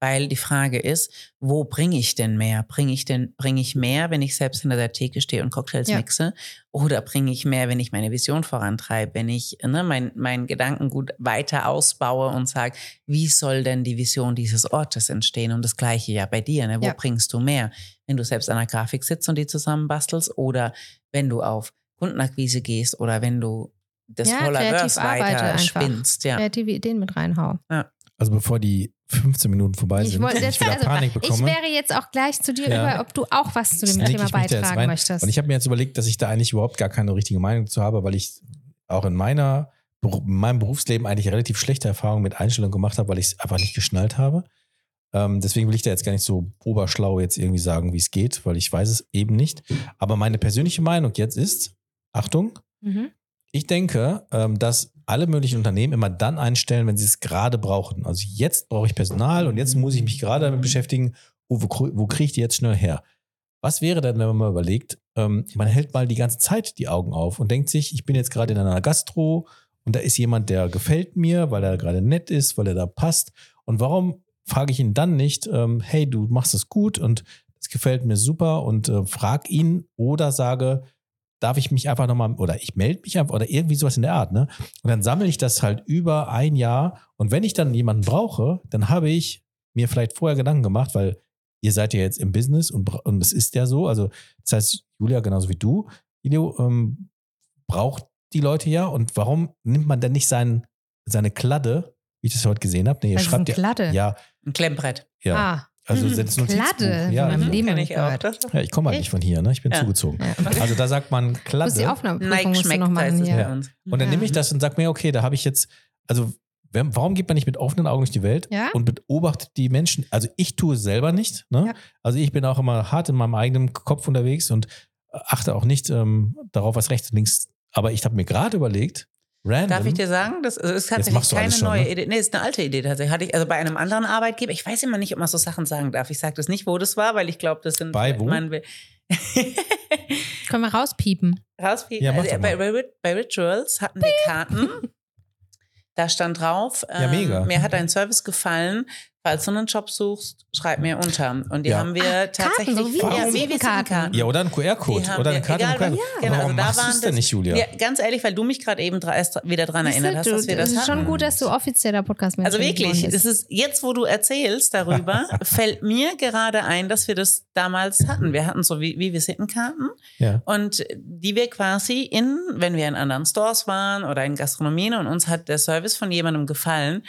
Weil die Frage ist, wo bringe ich denn mehr? Bringe ich denn, bringe ich mehr, wenn ich selbst hinter der Theke stehe und Cocktails Ja. mixe? Oder bringe ich mehr, wenn ich meine Vision vorantreibe, wenn ich ne, mein, mein Gedankengut weiter ausbaue und sage, wie soll denn die Vision dieses Ortes entstehen? Und das Gleiche ja bei dir, ne? Wo Ja. bringst du mehr? Wenn du selbst an der Grafik sitzt und die zusammenbastelst oder wenn du auf Kundenakquise gehst oder wenn du das Ja, arbeite weiter einfach. spinnst. Ja. kreative Ideen mit reinhau. Also bevor die 15 Minuten vorbei Ich sind wollte ich also, Panik ich bekomme. wäre jetzt auch gleich zu dir Ja. über, ob du auch was zu dem sneak Thema beitragen möchtest. Und ich habe mir jetzt überlegt, dass ich da eigentlich überhaupt gar keine richtige Meinung zu habe, weil ich auch in meiner in meinem Berufsleben eigentlich relativ schlechte Erfahrungen mit Einstellungen gemacht habe, weil ich es einfach nicht geschnallt habe. Ähm, deswegen will ich da jetzt gar nicht so oberschlau jetzt irgendwie sagen, wie es geht, weil ich weiß es eben nicht. Aber meine persönliche Meinung jetzt ist, Achtung, mhm. ich denke, ähm, dass alle möglichen Unternehmen immer dann einstellen, wenn sie es gerade brauchen. Also jetzt brauche ich Personal und jetzt muss ich mich gerade damit beschäftigen, oh, wo, wo kriege ich die jetzt schnell her? Was wäre denn, wenn man mal überlegt, ähm, man hält mal die ganze Zeit die Augen auf und denkt sich, ich bin jetzt gerade in einer Gastro und da ist jemand, der gefällt mir, weil er gerade nett ist, weil er da passt. Und warum frage ich ihn dann nicht, ähm, hey, du machst es gut und es gefällt mir super und äh, frag ihn oder sage, darf ich mich einfach nochmal, oder ich melde mich einfach, oder irgendwie sowas in der Art, ne? Und dann sammle ich das halt über ein Jahr. Und wenn ich dann jemanden brauche, dann habe ich mir vielleicht vorher Gedanken gemacht, weil ihr seid ja jetzt im Business und, und es ist ja so. Also, das heißt, Julia, genauso wie du, Ilio, ähm, braucht die Leute ja. Und warum nimmt man denn nicht sein, seine Kladde, wie ich das heute gesehen habe? Nee, ihr Das ist schreibt ein ja. Kladde. Ja, Ein Klemmbrett. ja. Ah, Also Mhm. das Notizbuch. Kladde, Ja, ja. Leben nicht ich auch. Das- ja, ich komme halt nicht von hier, ne? Ich bin Ja. zugezogen. Ja. Also da sagt man die Kladde. Nike musst du schmeckt noch es hier. uns. Und dann Ja. nehme ich das und sage mir, okay, da habe ich jetzt, also warum geht man nicht mit offenen Augen durch die Welt Ja? und beobachtet die Menschen? Also ich tue es selber nicht. Ne? Ja. Also ich bin auch immer hart in meinem eigenen Kopf unterwegs und achte auch nicht ähm, darauf, was rechts und links. Aber ich habe mir gerade überlegt, random. Darf ich dir sagen, das also es ist Jetzt tatsächlich keine schon, neue ne? Idee. Nee, ist eine alte Idee tatsächlich. Hatte ich, also bei einem anderen Arbeitgeber, ich weiß immer nicht, ob man so Sachen sagen darf. Ich sage das nicht, wo das war, weil ich glaube, das sind. Bei wo? Man will, Können wir rauspiepen. Rauspiepen. Ja, also, bei, bei, bei Rituals hatten wir Karten. Da stand drauf, Ja, mega. ähm, mir hat ein Service gefallen. Falls du einen Job suchst, schreib mir unter. Und die Ja. haben wir Ah, tatsächlich Karten, so wie ja. Visitenkarten. ja, oder ein QR-Code oder eine Karte egal, mit QR. was- genau, Warum also da machst du waren es denn nicht, Julia? Ja, ganz ehrlich, weil du mich gerade eben wieder dran Siehst du, erinnert hast, dass wir das es ist hatten. schon gut, dass du offizieller podcast Also wirklich, geworden das bist. ist jetzt, wo du erzählst darüber, fällt mir gerade ein, dass wir das damals hatten. Wir hatten so wie, wie Visitenkarten Ja. und die wir quasi in, wenn wir in anderen Stores waren oder in Gastronomien und uns hat der Service von jemandem gefallen,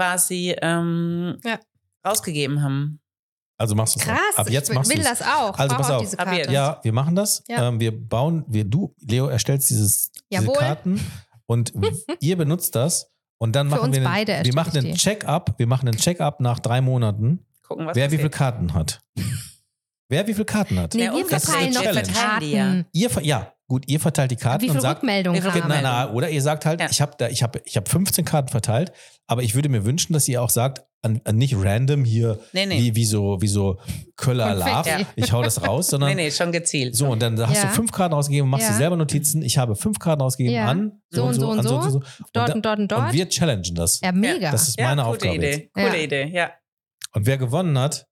quasi ähm, Ja. rausgegeben haben. Also machst du es. Krass, Ab jetzt ich machst will du's. das auch. Also pass auf. diese Ab Karte. jetzt. Ja, wir machen das. Ja. Ähm, wir bauen, wir, du, Leo, erstellst dieses, diese Jawohl. Karten und ihr benutzt das und dann Für machen wir, beide einen, wir machen einen Check-up. Wir machen einen Check-up nach drei Monaten, Gucken, was wer wie viele. Karten hat. wer wie viele Karten hat. Nee, wir verteilen ja. Karten. Ihr, ja, gut, ihr verteilt die Karten Wie und viele sagt, Rückmeldungen wir? nein, oder ihr sagt halt, Ja. ich habe ich hab, ich hab 15 Karten verteilt, aber ich würde mir wünschen, dass ihr auch sagt, an, an nicht random hier, Nee, nee. Wie, wie so, wie so Köller Love, Konfetti. ich hau das raus, sondern Nee, nee, schon gezielt. so, und dann hast Ja. du fünf Karten ausgegeben, machst Ja. dir selber Notizen. Ich habe fünf Karten ausgegeben Ja. an So und so und an so. und Dort da- und dort und dort. Und wir challengen das. ja, mega. Das ist ja, meine gute Aufgabe. Idee. Jetzt. Coole Ja. Idee, ja. Und wer gewonnen hat,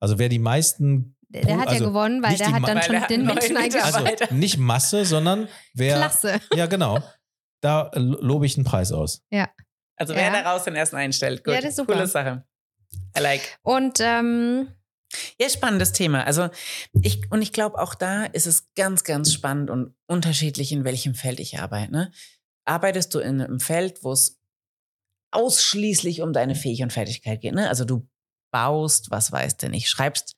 also wer die meisten, der der hat also ja gewonnen, weil der hat Ma- dann schon den Menschen. Weiter. also nicht Masse, sondern wer, Klasse. ja genau, da äh, lobe ich einen Preis aus. Also wer Ja. daraus den ersten einstellt. Gut. Ja, das ist super. Coole Sache. I like. Und ähm, Ja, spannendes Thema. Also ich, und ich glaube, auch da ist es ganz, ganz spannend und unterschiedlich, in welchem Feld ich arbeite. Ne? Arbeitest du in einem Feld, wo es ausschließlich um deine Fähigkeit und Fertigkeit geht? Ne? Also du baust, was weißt du nicht, schreibst,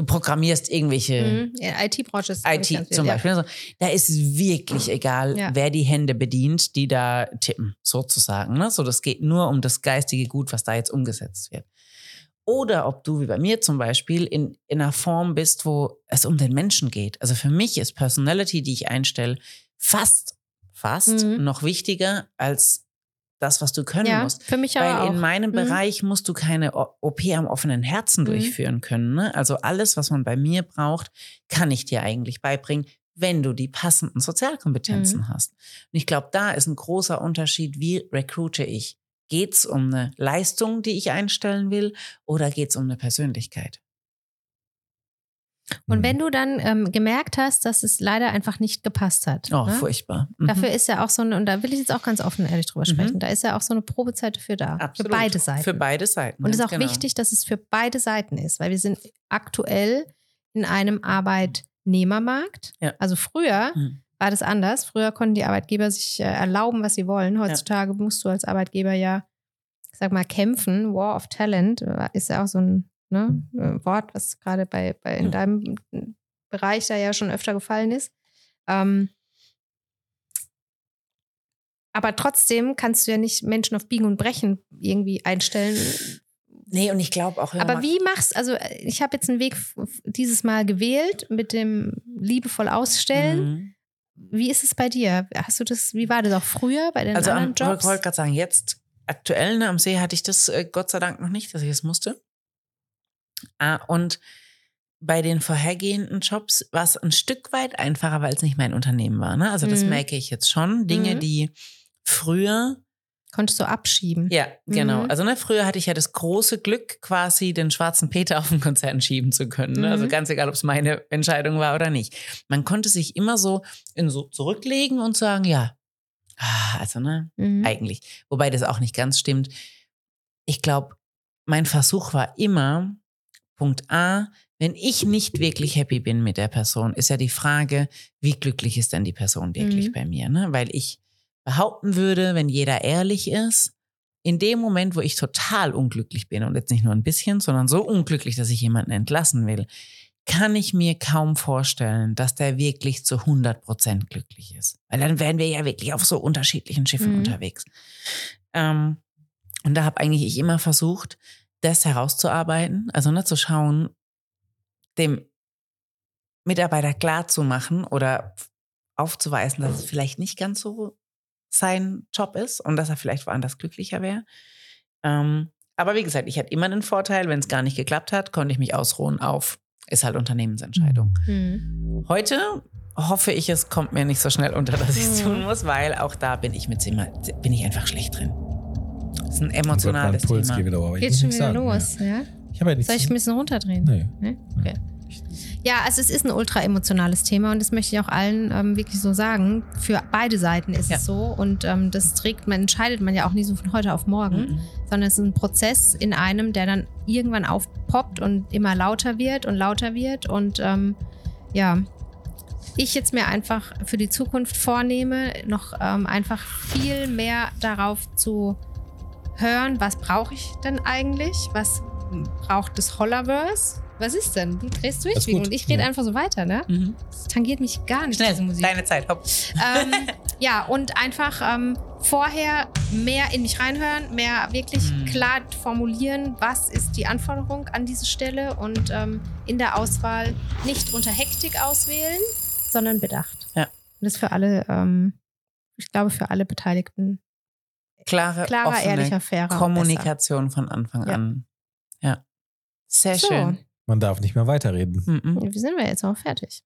du programmierst irgendwelche mhm, ja, IT-Branche ist IT zum viel, Beispiel. Also, da ist es wirklich egal, Ja. wer die Hände bedient, die da tippen, sozusagen. Ne? So, das geht nur um das geistige Gut, was da jetzt umgesetzt wird. Oder ob du, wie bei mir zum Beispiel, in, in einer Form bist, wo es um den Menschen geht. Also für mich ist Personality, die ich einstelle, fast, fast Mhm. noch wichtiger als das, was du können Ja, musst. für mich Weil auch. in meinem Mhm. Bereich musst du keine OP am offenen Herzen Mhm. durchführen können. Ne? Also alles, was man bei mir braucht, kann ich dir eigentlich beibringen, wenn du die passenden Sozialkompetenzen Mhm. hast. Und ich glaube, da ist ein großer Unterschied, wie recruite ich. Geht es um eine Leistung, die ich einstellen will, oder geht es um eine Persönlichkeit? Und Mhm. wenn du dann ähm, gemerkt hast, dass es leider einfach nicht gepasst hat. Oh, ne? furchtbar. Mhm. Dafür ist ja auch so eine, und da will ich jetzt auch ganz offen und ehrlich drüber Mhm. sprechen, da ist ja auch so eine Probezeit dafür da. Absolut. Für beide Seiten. Für beide Seiten. und es ist auch genau. wichtig, dass es für beide Seiten ist, weil wir sind aktuell in einem Arbeitnehmermarkt. Ja. Also früher Mhm. war das anders. Früher konnten die Arbeitgeber sich äh, erlauben, was sie wollen. Heutzutage musst du als Arbeitgeber ja, sag mal, kämpfen. War of Talent äh, ist ja auch so ein ne, äh, Wort, was gerade bei, bei in deinem Bereich da ja schon öfter gefallen ist. Ähm, aber trotzdem kannst du ja nicht Menschen auf Biegen und Brechen irgendwie einstellen. Nee, und ich glaube auch, Aber wie machst also ich habe jetzt einen Weg dieses Mal gewählt mit dem liebevoll ausstellen. Mhm. Wie ist es bei dir? Hast du das, wie war das auch früher bei den Also am, anderen ich Jobs? wollte gerade sagen, jetzt aktuell ne, am See hatte ich das äh, Gott sei Dank noch nicht, dass ich es musste. Ah, und bei den vorhergehenden Jobs war es ein Stück weit einfacher, weil es nicht mein Unternehmen war. Ne? Also das Mhm. merke ich jetzt schon. Dinge, Mhm. die früher, Konntest du abschieben? ja, genau. Mhm. Also ne, früher hatte ich ja das große Glück, quasi den schwarzen Peter auf den Konzern schieben zu können. Ne? Also Mhm. ganz egal, ob es meine Entscheidung war oder nicht. Man konnte sich immer so, in so zurücklegen und sagen, ja, ah, also ne, Mhm. eigentlich. Wobei das auch nicht ganz stimmt. Ich glaube, mein Versuch war immer, Punkt A, wenn ich nicht wirklich happy bin mit der Person, ist ja die Frage, wie glücklich ist denn die Person wirklich Mhm. bei mir? Ne? Weil ich behaupten würde, wenn jeder ehrlich ist in dem Moment, wo ich total unglücklich bin und jetzt nicht nur ein bisschen, sondern so unglücklich, dass ich jemanden entlassen will, kann ich mir kaum vorstellen, dass der wirklich zu 100 Prozent glücklich ist. Weil dann wären wir ja wirklich auf so unterschiedlichen Schiffen Mhm. unterwegs. Ähm, und da habe eigentlich ich immer versucht, das herauszuarbeiten, also nicht zu schauen, dem Mitarbeiter klar zu machen oder aufzuweisen, dass es vielleicht nicht ganz so sein Job ist und dass er vielleicht woanders glücklicher wäre. Ähm, aber wie gesagt, ich hatte immer den Vorteil, wenn es gar nicht geklappt hat, konnte ich mich ausruhen auf, ist halt Unternehmensentscheidung. Hm. Heute hoffe ich, es kommt mir nicht so schnell unter, dass ich es Mhm. tun muss, weil auch da bin ich mit immer, bin ich einfach schlecht drin. Das ist ein emotionales Puls Thema. geht wieder. Ich Geht schon wieder sagen, los, ja? Ja. Ich habe ja. Soll ich ein bisschen runterdrehen? nee. Nee? Okay. Ja, also es ist ein ultra emotionales Thema und das möchte ich auch allen ähm, wirklich so sagen. Für beide Seiten ist Ja. es so und ähm, das trägt man, entscheidet man ja auch nicht so von heute auf morgen, Mhm. sondern es ist ein Prozess in einem, der dann irgendwann aufpoppt und immer lauter wird und lauter wird und ähm, ja, ich jetzt mir einfach für die Zukunft vornehme, noch ähm, einfach viel mehr darauf zu hören, was brauche ich denn eigentlich? Was braucht das Hollerverse? Was ist denn? Du drehst durch gut. und ich rede Ja. einfach so weiter, ne? Mhm. Das tangiert mich gar nicht, Schnell, diese Musik. deine Zeit, hopp. ähm, ja, und einfach ähm, vorher mehr in mich reinhören, mehr wirklich Mhm. klar formulieren, was ist die Anforderung an diese Stelle und ähm, in der Auswahl nicht unter Hektik auswählen, sondern bedacht. Ja. Und das für alle, ähm, ich glaube, für alle Beteiligten Klare, klarer, offene ehrlicher, fairer. Kommunikation von Anfang Ja. an. Ja. Sehr So. schön. Man darf nicht mehr weiterreden. Mhm. besser. Wie sind wir jetzt auch fertig?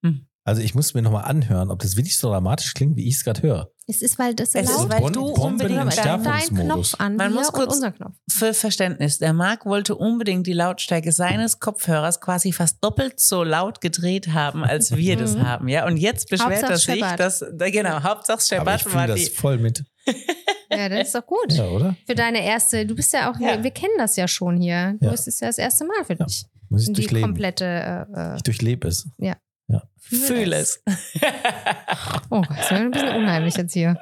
Also ich muss mir nochmal anhören, ob das wirklich so dramatisch klingt, wie ich es gerade höre. Es ist, weil das Es ist, weil du unbedingt im dein. Knopf an Man muss und kurz- unser Knopf. Für Verständnis, der Marc wollte unbedingt die Lautstärke seines Kopfhörers quasi fast doppelt so laut gedreht haben, als wir das Mhm. haben, ja. Und jetzt beschwert er sich, dass, da- genau, Hauptsache Aber ich Scheppert fühle war das die. voll mit. Ja, das ist doch gut. Ja, oder? Für deine erste, du bist ja auch, Ja. wir kennen das ja schon hier. Du Ja. bist es ja das erste Mal für Ja. dich. Muss ich Und die durchleben. komplette. Äh, äh, Ich durchlebe es. Fühl es. oh Gott, das wird ein bisschen unheimlich jetzt hier.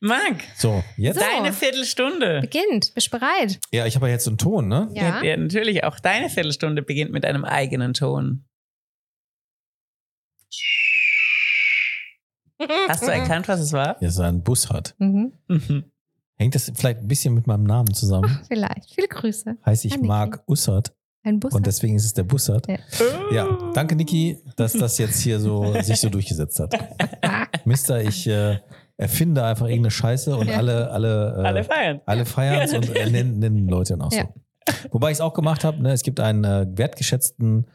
Marc, So, jetzt. So. deine Viertelstunde. Beginnt, bist du bereit? Ja, ich habe ja jetzt so einen Ton, ne? Ja. Ja, natürlich, auch deine Viertelstunde beginnt mit einem eigenen Ton. Hast du erkannt, was es war? Ja, so ein Bus hat. Mhm. Mhm. Hängt das vielleicht ein bisschen mit meinem Namen zusammen? Vielleicht. Viele Grüße. Heißt ich Niki. Marc Ussert Ein Bus. und deswegen ist es der Bussard. Ja. Ja, danke Niki, dass das jetzt hier so sich so durchgesetzt hat. Mister, ich äh, erfinde einfach irgendeine Scheiße und Ja. alle alle äh, Alle feiern. alle feiern es und äh, nennen, nennen Leute dann auch Ja. so. Wobei ich es auch gemacht habe, ne, es gibt einen äh, wertgeschätzten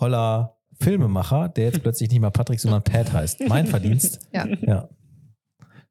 Holler Filmemacher, der jetzt plötzlich nicht mehr Patrick, sondern Pat heißt. Mein Verdienst. Ja. ja.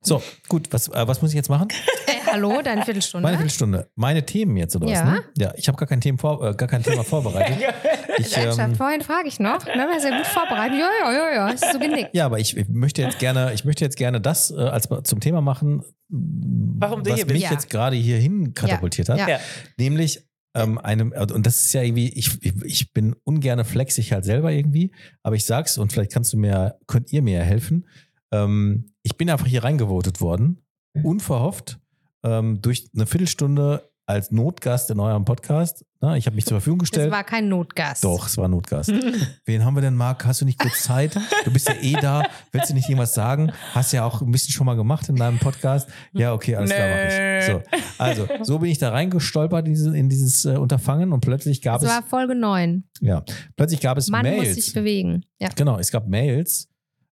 So, gut, was, äh, was muss ich jetzt machen? Äh, hallo, deine Viertelstunde. Meine Viertelstunde. Meine Themen jetzt oder was? Ja. Ne? Ja, ich habe gar kein, vor, äh, gar kein Thema vorbereitet. Ich, ähm, vorhin frage ich noch. Ne, war sehr gut vorbereitet. Ja, ja, ja, ja. Ist so genickt. ja, aber ich, ich möchte jetzt gerne, ich möchte jetzt gerne das äh, als zum Thema machen, Warum du was mich. Ja. jetzt gerade hierhin katapultiert hat. Ja. Ja. Nämlich ähm, einem, und das ist ja irgendwie, ich, ich, bin ungerne flexig halt selber irgendwie, aber ich sag's und vielleicht kannst du mir, könnt ihr mir ja helfen. Ähm, ich bin einfach hier reingevotet worden, unverhofft, ähm, durch eine Viertelstunde als Notgast in eurem Podcast. Na, ich habe mich zur Verfügung gestellt. war kein Notgast. Doch, es war Notgast. Wen haben wir denn, Marc? Hast du nicht kurz Zeit? Du bist ja eh da. Willst du nicht irgendwas sagen? Hast ja auch ein bisschen schon mal gemacht in deinem Podcast. Ja, okay, alles klar, mach ich. So, also, so bin ich da reingestolpert in dieses, in dieses äh, Unterfangen und plötzlich gab Das es, war Folge 9. ja, plötzlich gab es Man muss sich Mails. bewegen. Ja. Genau, es gab Mails.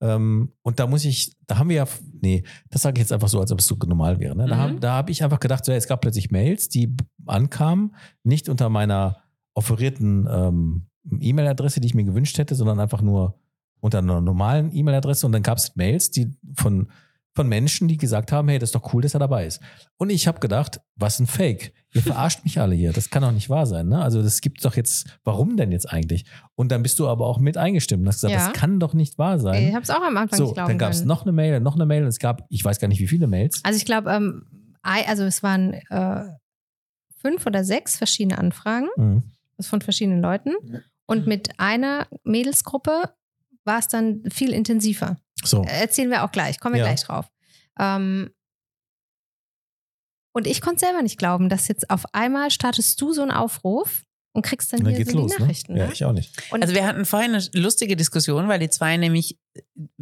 Ähm, und da muss ich, da haben wir ja, nee, das sage ich jetzt einfach so, als ob es so normal wäre. Ne? Da Mhm. habe hab ich einfach gedacht, so, ja, es gab plötzlich Mails, die ankamen, nicht unter meiner offerierten ähm, E-Mail-Adresse, die ich mir gewünscht hätte, sondern einfach nur unter einer normalen E-Mail-Adresse. Und dann gab es Mails, die von, von Menschen, die gesagt haben, hey, das ist doch cool, dass er dabei ist. Und ich habe gedacht, was ein Fake. Ihr verarscht mich alle hier. Das kann doch nicht wahr sein. Ne? Also das gibt doch jetzt, warum denn jetzt eigentlich? Und dann bist du aber auch mit eingestimmt und hast gesagt, Ja. das kann doch nicht wahr sein. Ich habe es auch am Anfang So, nicht glauben dann gab es noch eine Mail, noch eine Mail und es gab, ich weiß gar nicht, wie viele Mails. Also ich glaube, ähm, also es waren äh, fünf oder sechs verschiedene Anfragen Mhm. von verschiedenen Leuten. Und mit einer Mädelsgruppe war es dann viel intensiver. So, Erzählen wir auch gleich, kommen wir Ja. gleich drauf. Ähm, Und ich konnte selber nicht glauben, dass jetzt auf einmal startest du so einen Aufruf und kriegst dann Und dann hier geht's so los. die Ne? Nachrichten. Ja, ne? ich auch nicht. Und Also wir hatten vorhin eine lustige Diskussion, weil die zwei nämlich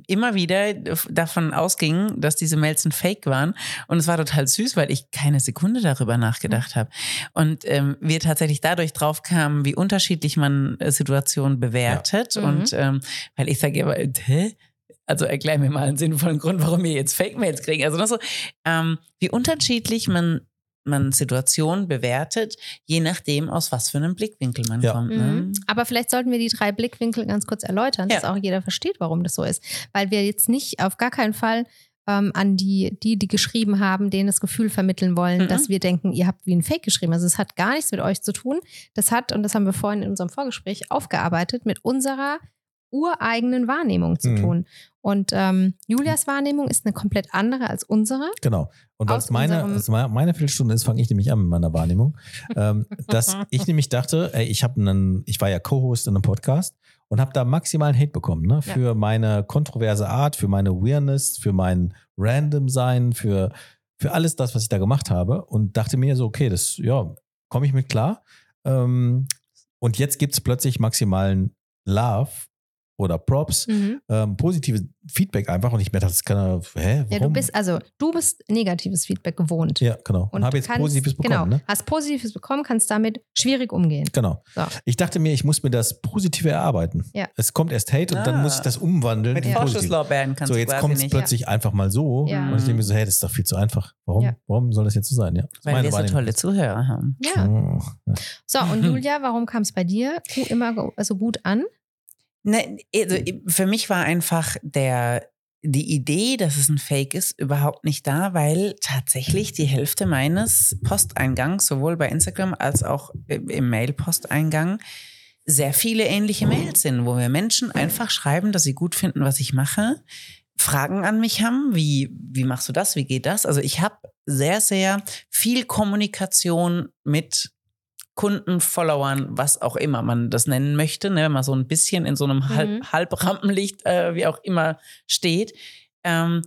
immer wieder davon ausgingen, dass diese Mails ein Fake waren. Und es war total süß, weil ich keine Sekunde darüber nachgedacht habe. Und ähm, wir tatsächlich dadurch drauf kamen, wie unterschiedlich man äh, Situationen bewertet. Ja. Mhm. Und ähm, weil ich sage immer, hä? Also erklär mir mal einen sinnvollen Grund, warum wir jetzt Fake-Mails kriegen. Also noch so, ähm, wie unterschiedlich man man Situationen bewertet, je nachdem, aus was für einem Blickwinkel man Ja. kommt. Mhm. Ne? Aber vielleicht sollten wir die drei Blickwinkel ganz kurz erläutern, dass Ja. auch jeder versteht, warum das so ist. Weil wir jetzt nicht auf gar keinen Fall ähm, an die, die, die geschrieben haben, denen das Gefühl vermitteln wollen, Mhm. dass wir denken, ihr habt wie ein Fake geschrieben. Also es hat gar nichts mit euch zu tun. Das hat, und das haben wir vorhin in unserem Vorgespräch aufgearbeitet, mit unserer ureigenen Wahrnehmung zu Mhm. tun. Und ähm, Julias Wahrnehmung ist eine komplett andere als unsere. Genau. Und was meine, was meine Viertelstunde ist, fange ich nämlich an mit meiner Wahrnehmung. ähm, dass ich nämlich dachte, ey, ich habe einen, ich war ja Co-Host in einem Podcast und habe da maximalen Hate bekommen, ne? Ja. Für meine kontroverse Art, für meine Weirdness, für mein Random-Sein, für, für alles das, was ich da gemacht habe. Und dachte mir so, okay, das, ja, komme ich mit klar. Ähm, und jetzt gibt es plötzlich maximalen Love oder Props, Mhm. ähm, positives Feedback einfach. Und ich mir dachte, das kann er, hä, warum? Ja, du bist, also du bist negatives Feedback gewohnt. Ja, genau. Und, Und habe jetzt kannst- Positives bekommen. Genau, Ne? hast Positives bekommen, kannst damit schwierig umgehen. Genau. So. Ich dachte mir, ich muss mir das Positive erarbeiten. Ja. Es kommt erst Hate und dann Ah. muss ich das umwandeln Mit. Vorschusslorbeeren kannst So, du jetzt kommt es plötzlich einfach mal so. Ja. Und ich denke mir so, hey, das ist doch viel zu einfach. Warum, Ja. warum soll das jetzt so sein? Ja. Weil meine wir so tolle Zuhörer haben. Ja. Oh, ja. So, und Julia, warum kam es bei dir immer also gut an? Ne, also für mich war einfach der, die Idee, dass es ein Fake ist, überhaupt nicht da, weil tatsächlich die Hälfte meines Posteingangs, sowohl bei Instagram als auch im Mail-Posteingang, sehr viele ähnliche Mails sind, wo mir Menschen einfach schreiben, dass sie gut finden, was ich mache, Fragen an mich haben, wie, wie machst du das, wie geht das? Also ich habe sehr, sehr viel Kommunikation mit Kunden, Followern, was auch immer man das nennen möchte, ne, wenn man so ein bisschen in so einem Mhm. Halb, Halbrampenlicht, äh, wie auch immer, steht. Ähm,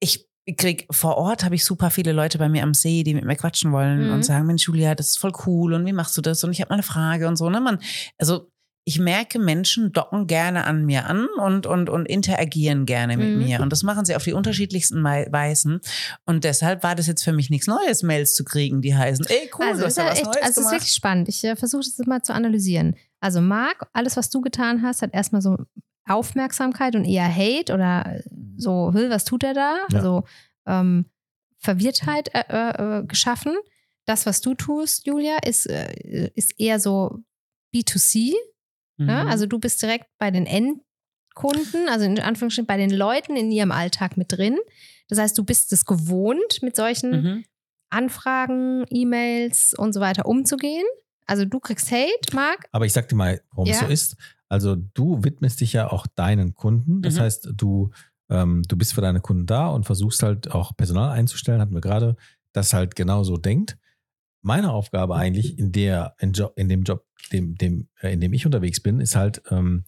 ich krieg vor Ort habe ich super viele Leute bei mir am See, die mit mir quatschen wollen Mhm. und sagen, Mensch, Julia, das ist voll cool und wie machst du das? Und ich habe mal eine Frage und so. Ne? Man, also ich merke, Menschen docken gerne an mir an und, und, und interagieren gerne mit Mhm. mir. Und das machen sie auf die unterschiedlichsten Weisen. Und deshalb war das jetzt für mich nichts Neues, Mails zu kriegen, die heißen, ey, cool, also du ist hast da ja was echt, Neues also es ist gemacht. wirklich spannend. Ich äh, versuche das mal zu analysieren. Also Marc, alles, was du getan hast, hat erstmal so Aufmerksamkeit und eher Hate oder so, "Hö, was tut er da? Ja. Also ähm, Verwirrtheit äh, äh, geschaffen. Das, was du tust, Julia, ist, äh, ist eher so B2C. Ja? Mhm. Also du bist direkt bei den Endkunden, also in Anführungsstrichen bei den Leuten in ihrem Alltag mit drin. Das heißt, du bist es gewohnt, mit solchen Mhm. Anfragen, E-Mails und so weiter umzugehen. Also du kriegst Hate, Marc. Aber ich sag dir mal, warum es Ja. so ist. Also du widmest dich ja auch deinen Kunden. Das Mhm. heißt, du, ähm, du bist für deine Kunden da und versuchst halt auch Personal einzustellen, hatten wir gerade, das halt genau so denkt. Meine Aufgabe eigentlich in der, in, Job, in dem Job, dem, dem, äh, in dem ich unterwegs bin, ist halt ähm,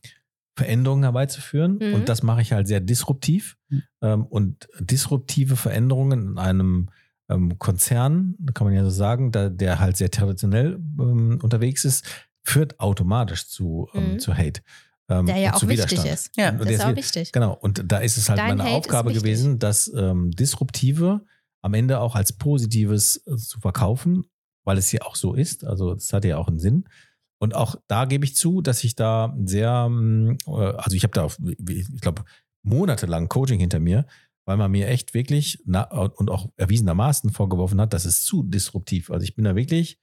Veränderungen herbeizuführen. Mhm. Und das mache ich halt sehr disruptiv. Mhm. Ähm, und disruptive Veränderungen in einem ähm, Konzern, kann man ja so sagen, da, der halt sehr traditionell ähm, unterwegs ist, führt automatisch zu, ähm, Mhm. zu Hate. Ähm, Der ja auch zu wichtig ist. Ja, Und Das ist auch wi- wichtig. Genau, und da ist es halt Dein meine Hate Aufgabe gewesen, das ähm, Disruptive am Ende auch als Positives äh, zu verkaufen, weil es ja auch so ist. Also das hat ja auch einen Sinn. Und auch da gebe ich zu, dass ich da sehr, ähm, äh, also ich habe da, auf, ich glaube, monatelang Coaching hinter mir, weil man mir echt wirklich na, und auch erwiesenermaßen vorgeworfen hat, das ist zu disruptiv. Also ich bin da wirklich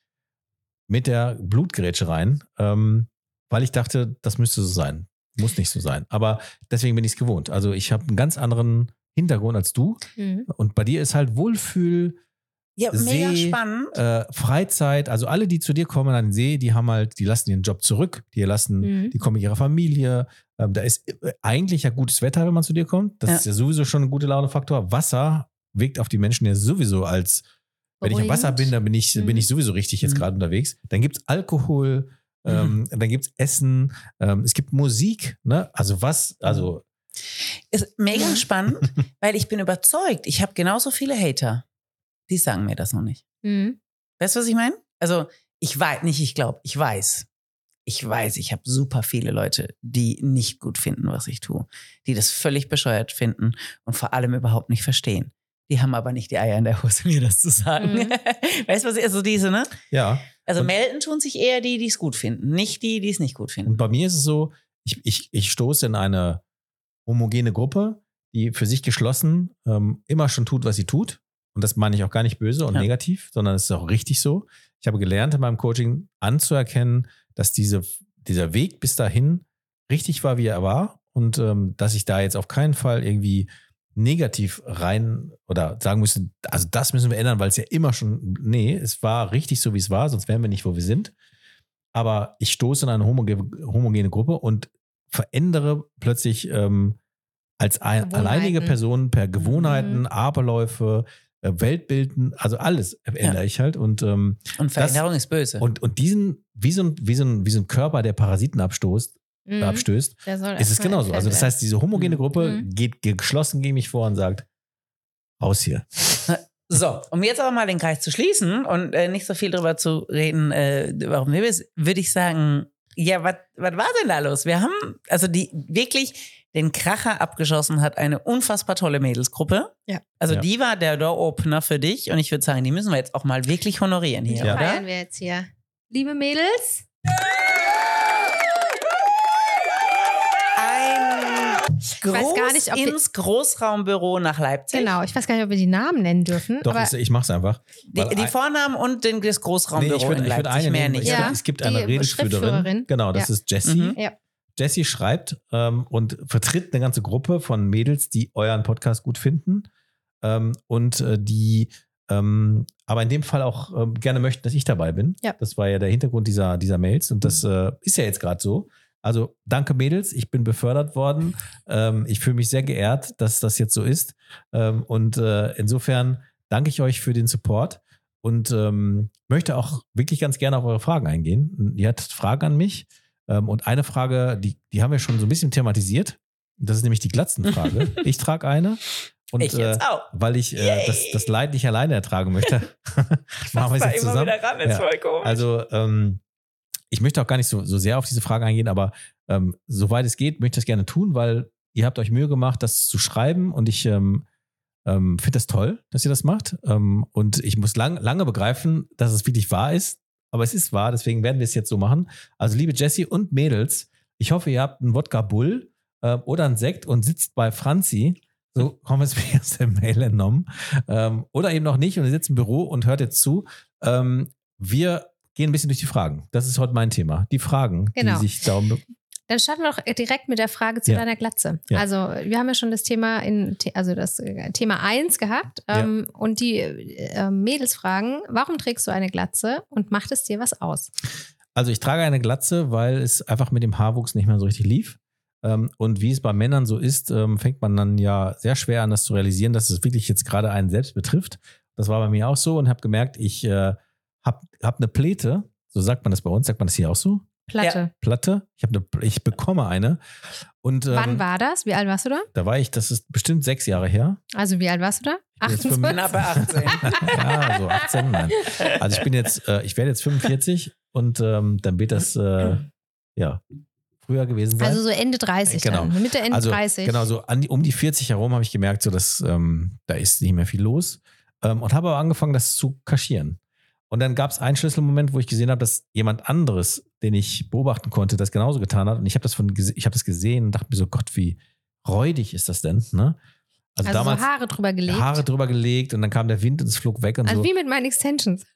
mit der Blutgrätsche rein, ähm, weil ich dachte, das müsste so sein. Muss nicht so sein. Aber deswegen bin ich es gewohnt. Also ich habe einen ganz anderen Hintergrund als du. Mhm. Und bei dir ist halt Wohlfühl, Ja, mega See, spannend. äh, Freizeit. Also alle, die zu dir kommen an den See, die haben halt, die lassen ihren Job zurück. Die lassen, Mhm. die kommen mit ihrer Familie. Ähm, da ist äh, eigentlich ja gutes Wetter, wenn man zu dir kommt. Das Ja. ist ja sowieso schon ein guter Laune-Faktor. Wasser wirkt auf die Menschen ja sowieso als, wenn ich am Wasser Beruhigend. bin, dann bin ich, bin Mhm. ich sowieso richtig jetzt Mhm. gerade unterwegs. Dann gibt es Alkohol, ähm, dann gibt es Essen, ähm, es gibt Musik, ne? Also was, also Ist mega spannend, weil ich bin überzeugt, ich habe genauso viele Hater. Die sagen mir das noch nicht. Mhm. Weißt du, was ich meine? Also, ich weiß nicht, ich glaube, ich weiß. Ich weiß, ich habe super viele Leute, die nicht gut finden, was ich tue, die das völlig bescheuert finden und vor allem überhaupt nicht verstehen. Die haben aber nicht die Eier in der Hose, mir das zu sagen. Mhm. Weißt du, was ich, also diese, ne? Ja. Also Und- melden tun sich eher die, die es gut finden, nicht die, die es nicht gut Und finden. bei mir ist es so, ich, ich, ich stoße in eine homogene Gruppe, die für sich geschlossen ähm, immer schon tut, was sie tut. Und das meine ich auch gar nicht böse und Ja. negativ, sondern es ist auch richtig so. Ich habe gelernt in meinem Coaching anzuerkennen, dass diese, dieser Weg bis dahin richtig war, wie er war. Und ähm, dass ich da jetzt auf keinen Fall irgendwie negativ rein oder sagen müsste, also das müssen wir ändern, weil es ja immer schon, nee, es war richtig so, wie es war, sonst wären wir nicht, wo wir sind. Aber ich stoße in eine homoge homogene Gruppe und verändere plötzlich ähm, als ein, alleinige Person per Gewohnheiten, Mhm. Aberläufe, Weltbilden, also alles ändere ich halt. Und, ähm, Und Veränderung ist böse. und, und diesen, wie so, ein, wie, so ein, wie so ein Körper, der Parasiten abstoßt, Mhm. abstößt, ist es genauso. Also das heißt, diese homogene Gruppe Mhm. geht geschlossen gegen mich vor und sagt, raus hier. So, um jetzt aber mal den Kreis zu schließen und äh, nicht so viel darüber zu reden, äh, warum wir es, würde ich sagen, ja, was war denn da los? Wir haben, also die wirklich den Kracher abgeschossen hat eine unfassbar tolle Mädelsgruppe. Ja. Also Ja. die war der Door-Opener für dich und ich würde sagen, die müssen wir jetzt auch mal wirklich honorieren hier, Die Ja. feiern oder? wir jetzt hier. Liebe Mädels, Ein Groß weiß gar nicht, ob ins Großraumbüro nach Leipzig. genau, ich weiß gar nicht, ob wir die Namen nennen dürfen. Doch, aber ich, ich mach's einfach. Die, die Vornamen und den, das Nee, Großraumbüro ich würde in ich würd Leipzig, eine mehr nehmen. nicht. Ich Ja. es gibt eine. Schriftführerin. Genau, das Ja. ist Jessie. Mhm. Ja. Jessie schreibt ähm, und vertritt eine ganze Gruppe von Mädels, die euren Podcast gut finden ähm, und äh, die ähm, aber in dem Fall auch ähm, gerne möchten, dass ich dabei bin. Ja. Das war ja der Hintergrund dieser, dieser Mails und das äh, ist ja jetzt gerade so. Also danke Mädels, ich bin befördert worden. Ähm, ich fühle mich sehr geehrt, dass das jetzt so ist. Ähm, und äh, insofern danke ich euch für den Support und ähm, möchte auch wirklich ganz gerne auf eure Fragen eingehen. Ihr hattet Fragen an mich. Ähm, und eine Frage, die, die haben wir schon so ein bisschen thematisiert. Das ist nämlich die Glatzenfrage. ich trage eine. Und ich jetzt äh, auch. weil ich äh, das, das Leid nicht alleine ertragen möchte, machen wir es jetzt immer zusammen. wieder ran, Ja. Also, ähm, ich möchte auch gar nicht so, so sehr auf diese Frage eingehen, aber ähm, soweit es geht, möchte ich das gerne tun, weil ihr habt euch Mühe gemacht, das zu schreiben und ich ähm, ähm, finde das toll, dass ihr das macht. Ähm, und ich muss lang, lange begreifen, dass es wirklich wahr ist, aber es ist wahr, deswegen werden wir es jetzt so machen. Also, liebe Jessie und Mädels, ich hoffe, ihr habt einen Wodka Bull äh, oder einen Sekt und sitzt bei Franzi. So haben wir es mir aus der Mail entnommen. Ähm, oder eben noch nicht und ihr sitzt im Büro und hört jetzt zu. Ähm, wir gehen ein bisschen durch die Fragen. Das ist heute mein Thema. Die Fragen, Genau. die sich darum. Dann starten wir doch direkt mit der Frage zu Ja. deiner Glatze. Ja. Also, wir haben ja schon das Thema in, also das äh, Thema 1 gehabt. Ja. Ähm, und die äh, Mädels fragen, warum trägst du eine Glatze und macht es dir was aus? Also ich trage eine Glatze, weil es einfach mit dem Haarwuchs nicht mehr so richtig lief. Ähm, und wie es bei Männern so ist, ähm, fängt man dann ja sehr schwer an, das zu realisieren, dass es wirklich jetzt gerade einen selbst betrifft. Das war bei mir auch so und habe gemerkt, ich äh, habe hab eine Pläte, so sagt man das bei uns, sagt man das hier auch so? Platte. Platte. Ich, hab eine, ich bekomme eine. Und ähm, Wann war das? Wie alt warst du da? da war ich, das ist bestimmt sechs Jahre her. Also, wie alt warst du da? bin jetzt 28? Knappe 18. ja, so 18, nein. Also ich bin jetzt, äh, ich werde jetzt 45 und ähm, dann wird das äh, ja früher gewesen sein. Also so Ende 30 Genau. dann. Mitte, Ende also 30. genau so an die, um die 40 herum habe ich gemerkt, so dass ähm, da ist nicht mehr viel los ähm, und habe aber angefangen, das zu kaschieren. Und dann gab es einen Schlüsselmoment, wo ich gesehen habe, dass jemand anderes, den ich beobachten konnte, das genauso getan hat. Und ich habe das von, ich habe das gesehen und dachte mir so, Gott, wie räudig ist das denn? Ne? Also, Also damals so Haare drüber gelegt. Haare drüber gelegt und dann kam der Wind und es flog weg und also so. wie mit meinen Extensions.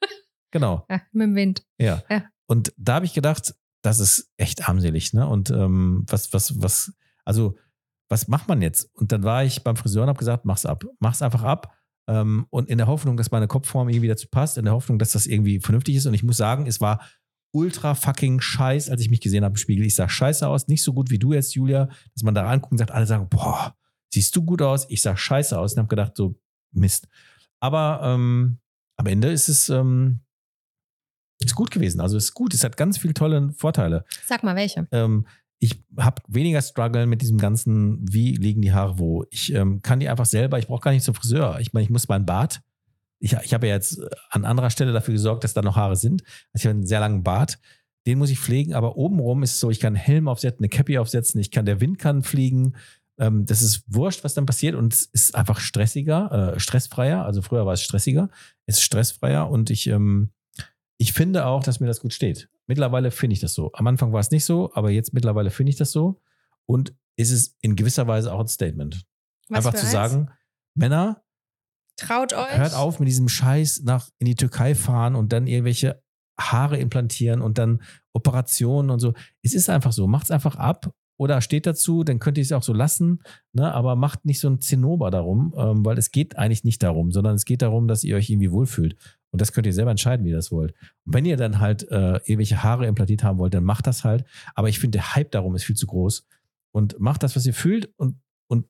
Genau. Ja, mit dem Wind. Ja. Ja. Und da habe ich gedacht, das ist echt armselig, ne? Und ähm, was, was, was, also, was macht man jetzt? Und dann war ich beim Friseur und habe gesagt, mach's ab. Mach's einfach ab. Ähm, und in der Hoffnung, dass meine Kopfform irgendwie dazu passt, in der Hoffnung, dass das irgendwie vernünftig ist. Und ich muss sagen, es war ultra fucking scheiß, als ich mich gesehen habe im Spiegel. Ich sah scheiße aus, nicht so gut wie du jetzt, Julia, dass man da anguckt und sagt, alle sagen, boah, siehst du gut aus? Ich sah scheiße aus und habe gedacht, so, Mist. Aber ähm, am Ende ist es, ähm, ist gut gewesen. Also ist gut. Es hat ganz viele tolle Vorteile. Sag mal, welche? Ähm, ich habe weniger Struggle mit diesem ganzen, wie liegen die Haare wo. Ich ähm, kann die einfach selber, ich brauche gar nicht zum Friseur. Ich meine, ich muss meinen Bart ich, ich habe ja jetzt an anderer Stelle dafür gesorgt, dass da noch Haare sind. Also ich habe einen sehr langen Bart. Den muss ich pflegen, aber obenrum ist es so, ich kann einen Helm aufsetzen, eine Cappy aufsetzen, ich kann, der Wind kann fliegen. Ähm, das ist wurscht, was dann passiert und es ist einfach stressiger, äh, stressfreier. Also früher war es stressiger, es ist stressfreier und ich, ähm, ich finde auch, dass mir das gut steht. Mittlerweile finde ich das so. Am Anfang war es nicht so, aber jetzt mittlerweile finde ich das so und ist es in gewisser Weise auch ein Statement. Was einfach zu eins? sagen, Männer, Traut euch. hört auf mit diesem Scheiß nach in die Türkei fahren und dann irgendwelche Haare implantieren und dann Operationen und so. Es ist einfach so. Macht's einfach ab oder steht dazu, dann könnt ihr es auch so lassen, ne? aber macht nicht so ein Zinnober darum, ähm, weil es geht eigentlich nicht darum, sondern es geht darum, dass ihr euch irgendwie wohlfühlt. Und das könnt ihr selber entscheiden, wie ihr das wollt. Und wenn ihr dann halt äh, irgendwelche Haare implantiert haben wollt, dann macht das halt. Aber ich finde, der Hype darum ist viel zu groß. Und macht das, was ihr fühlt und, und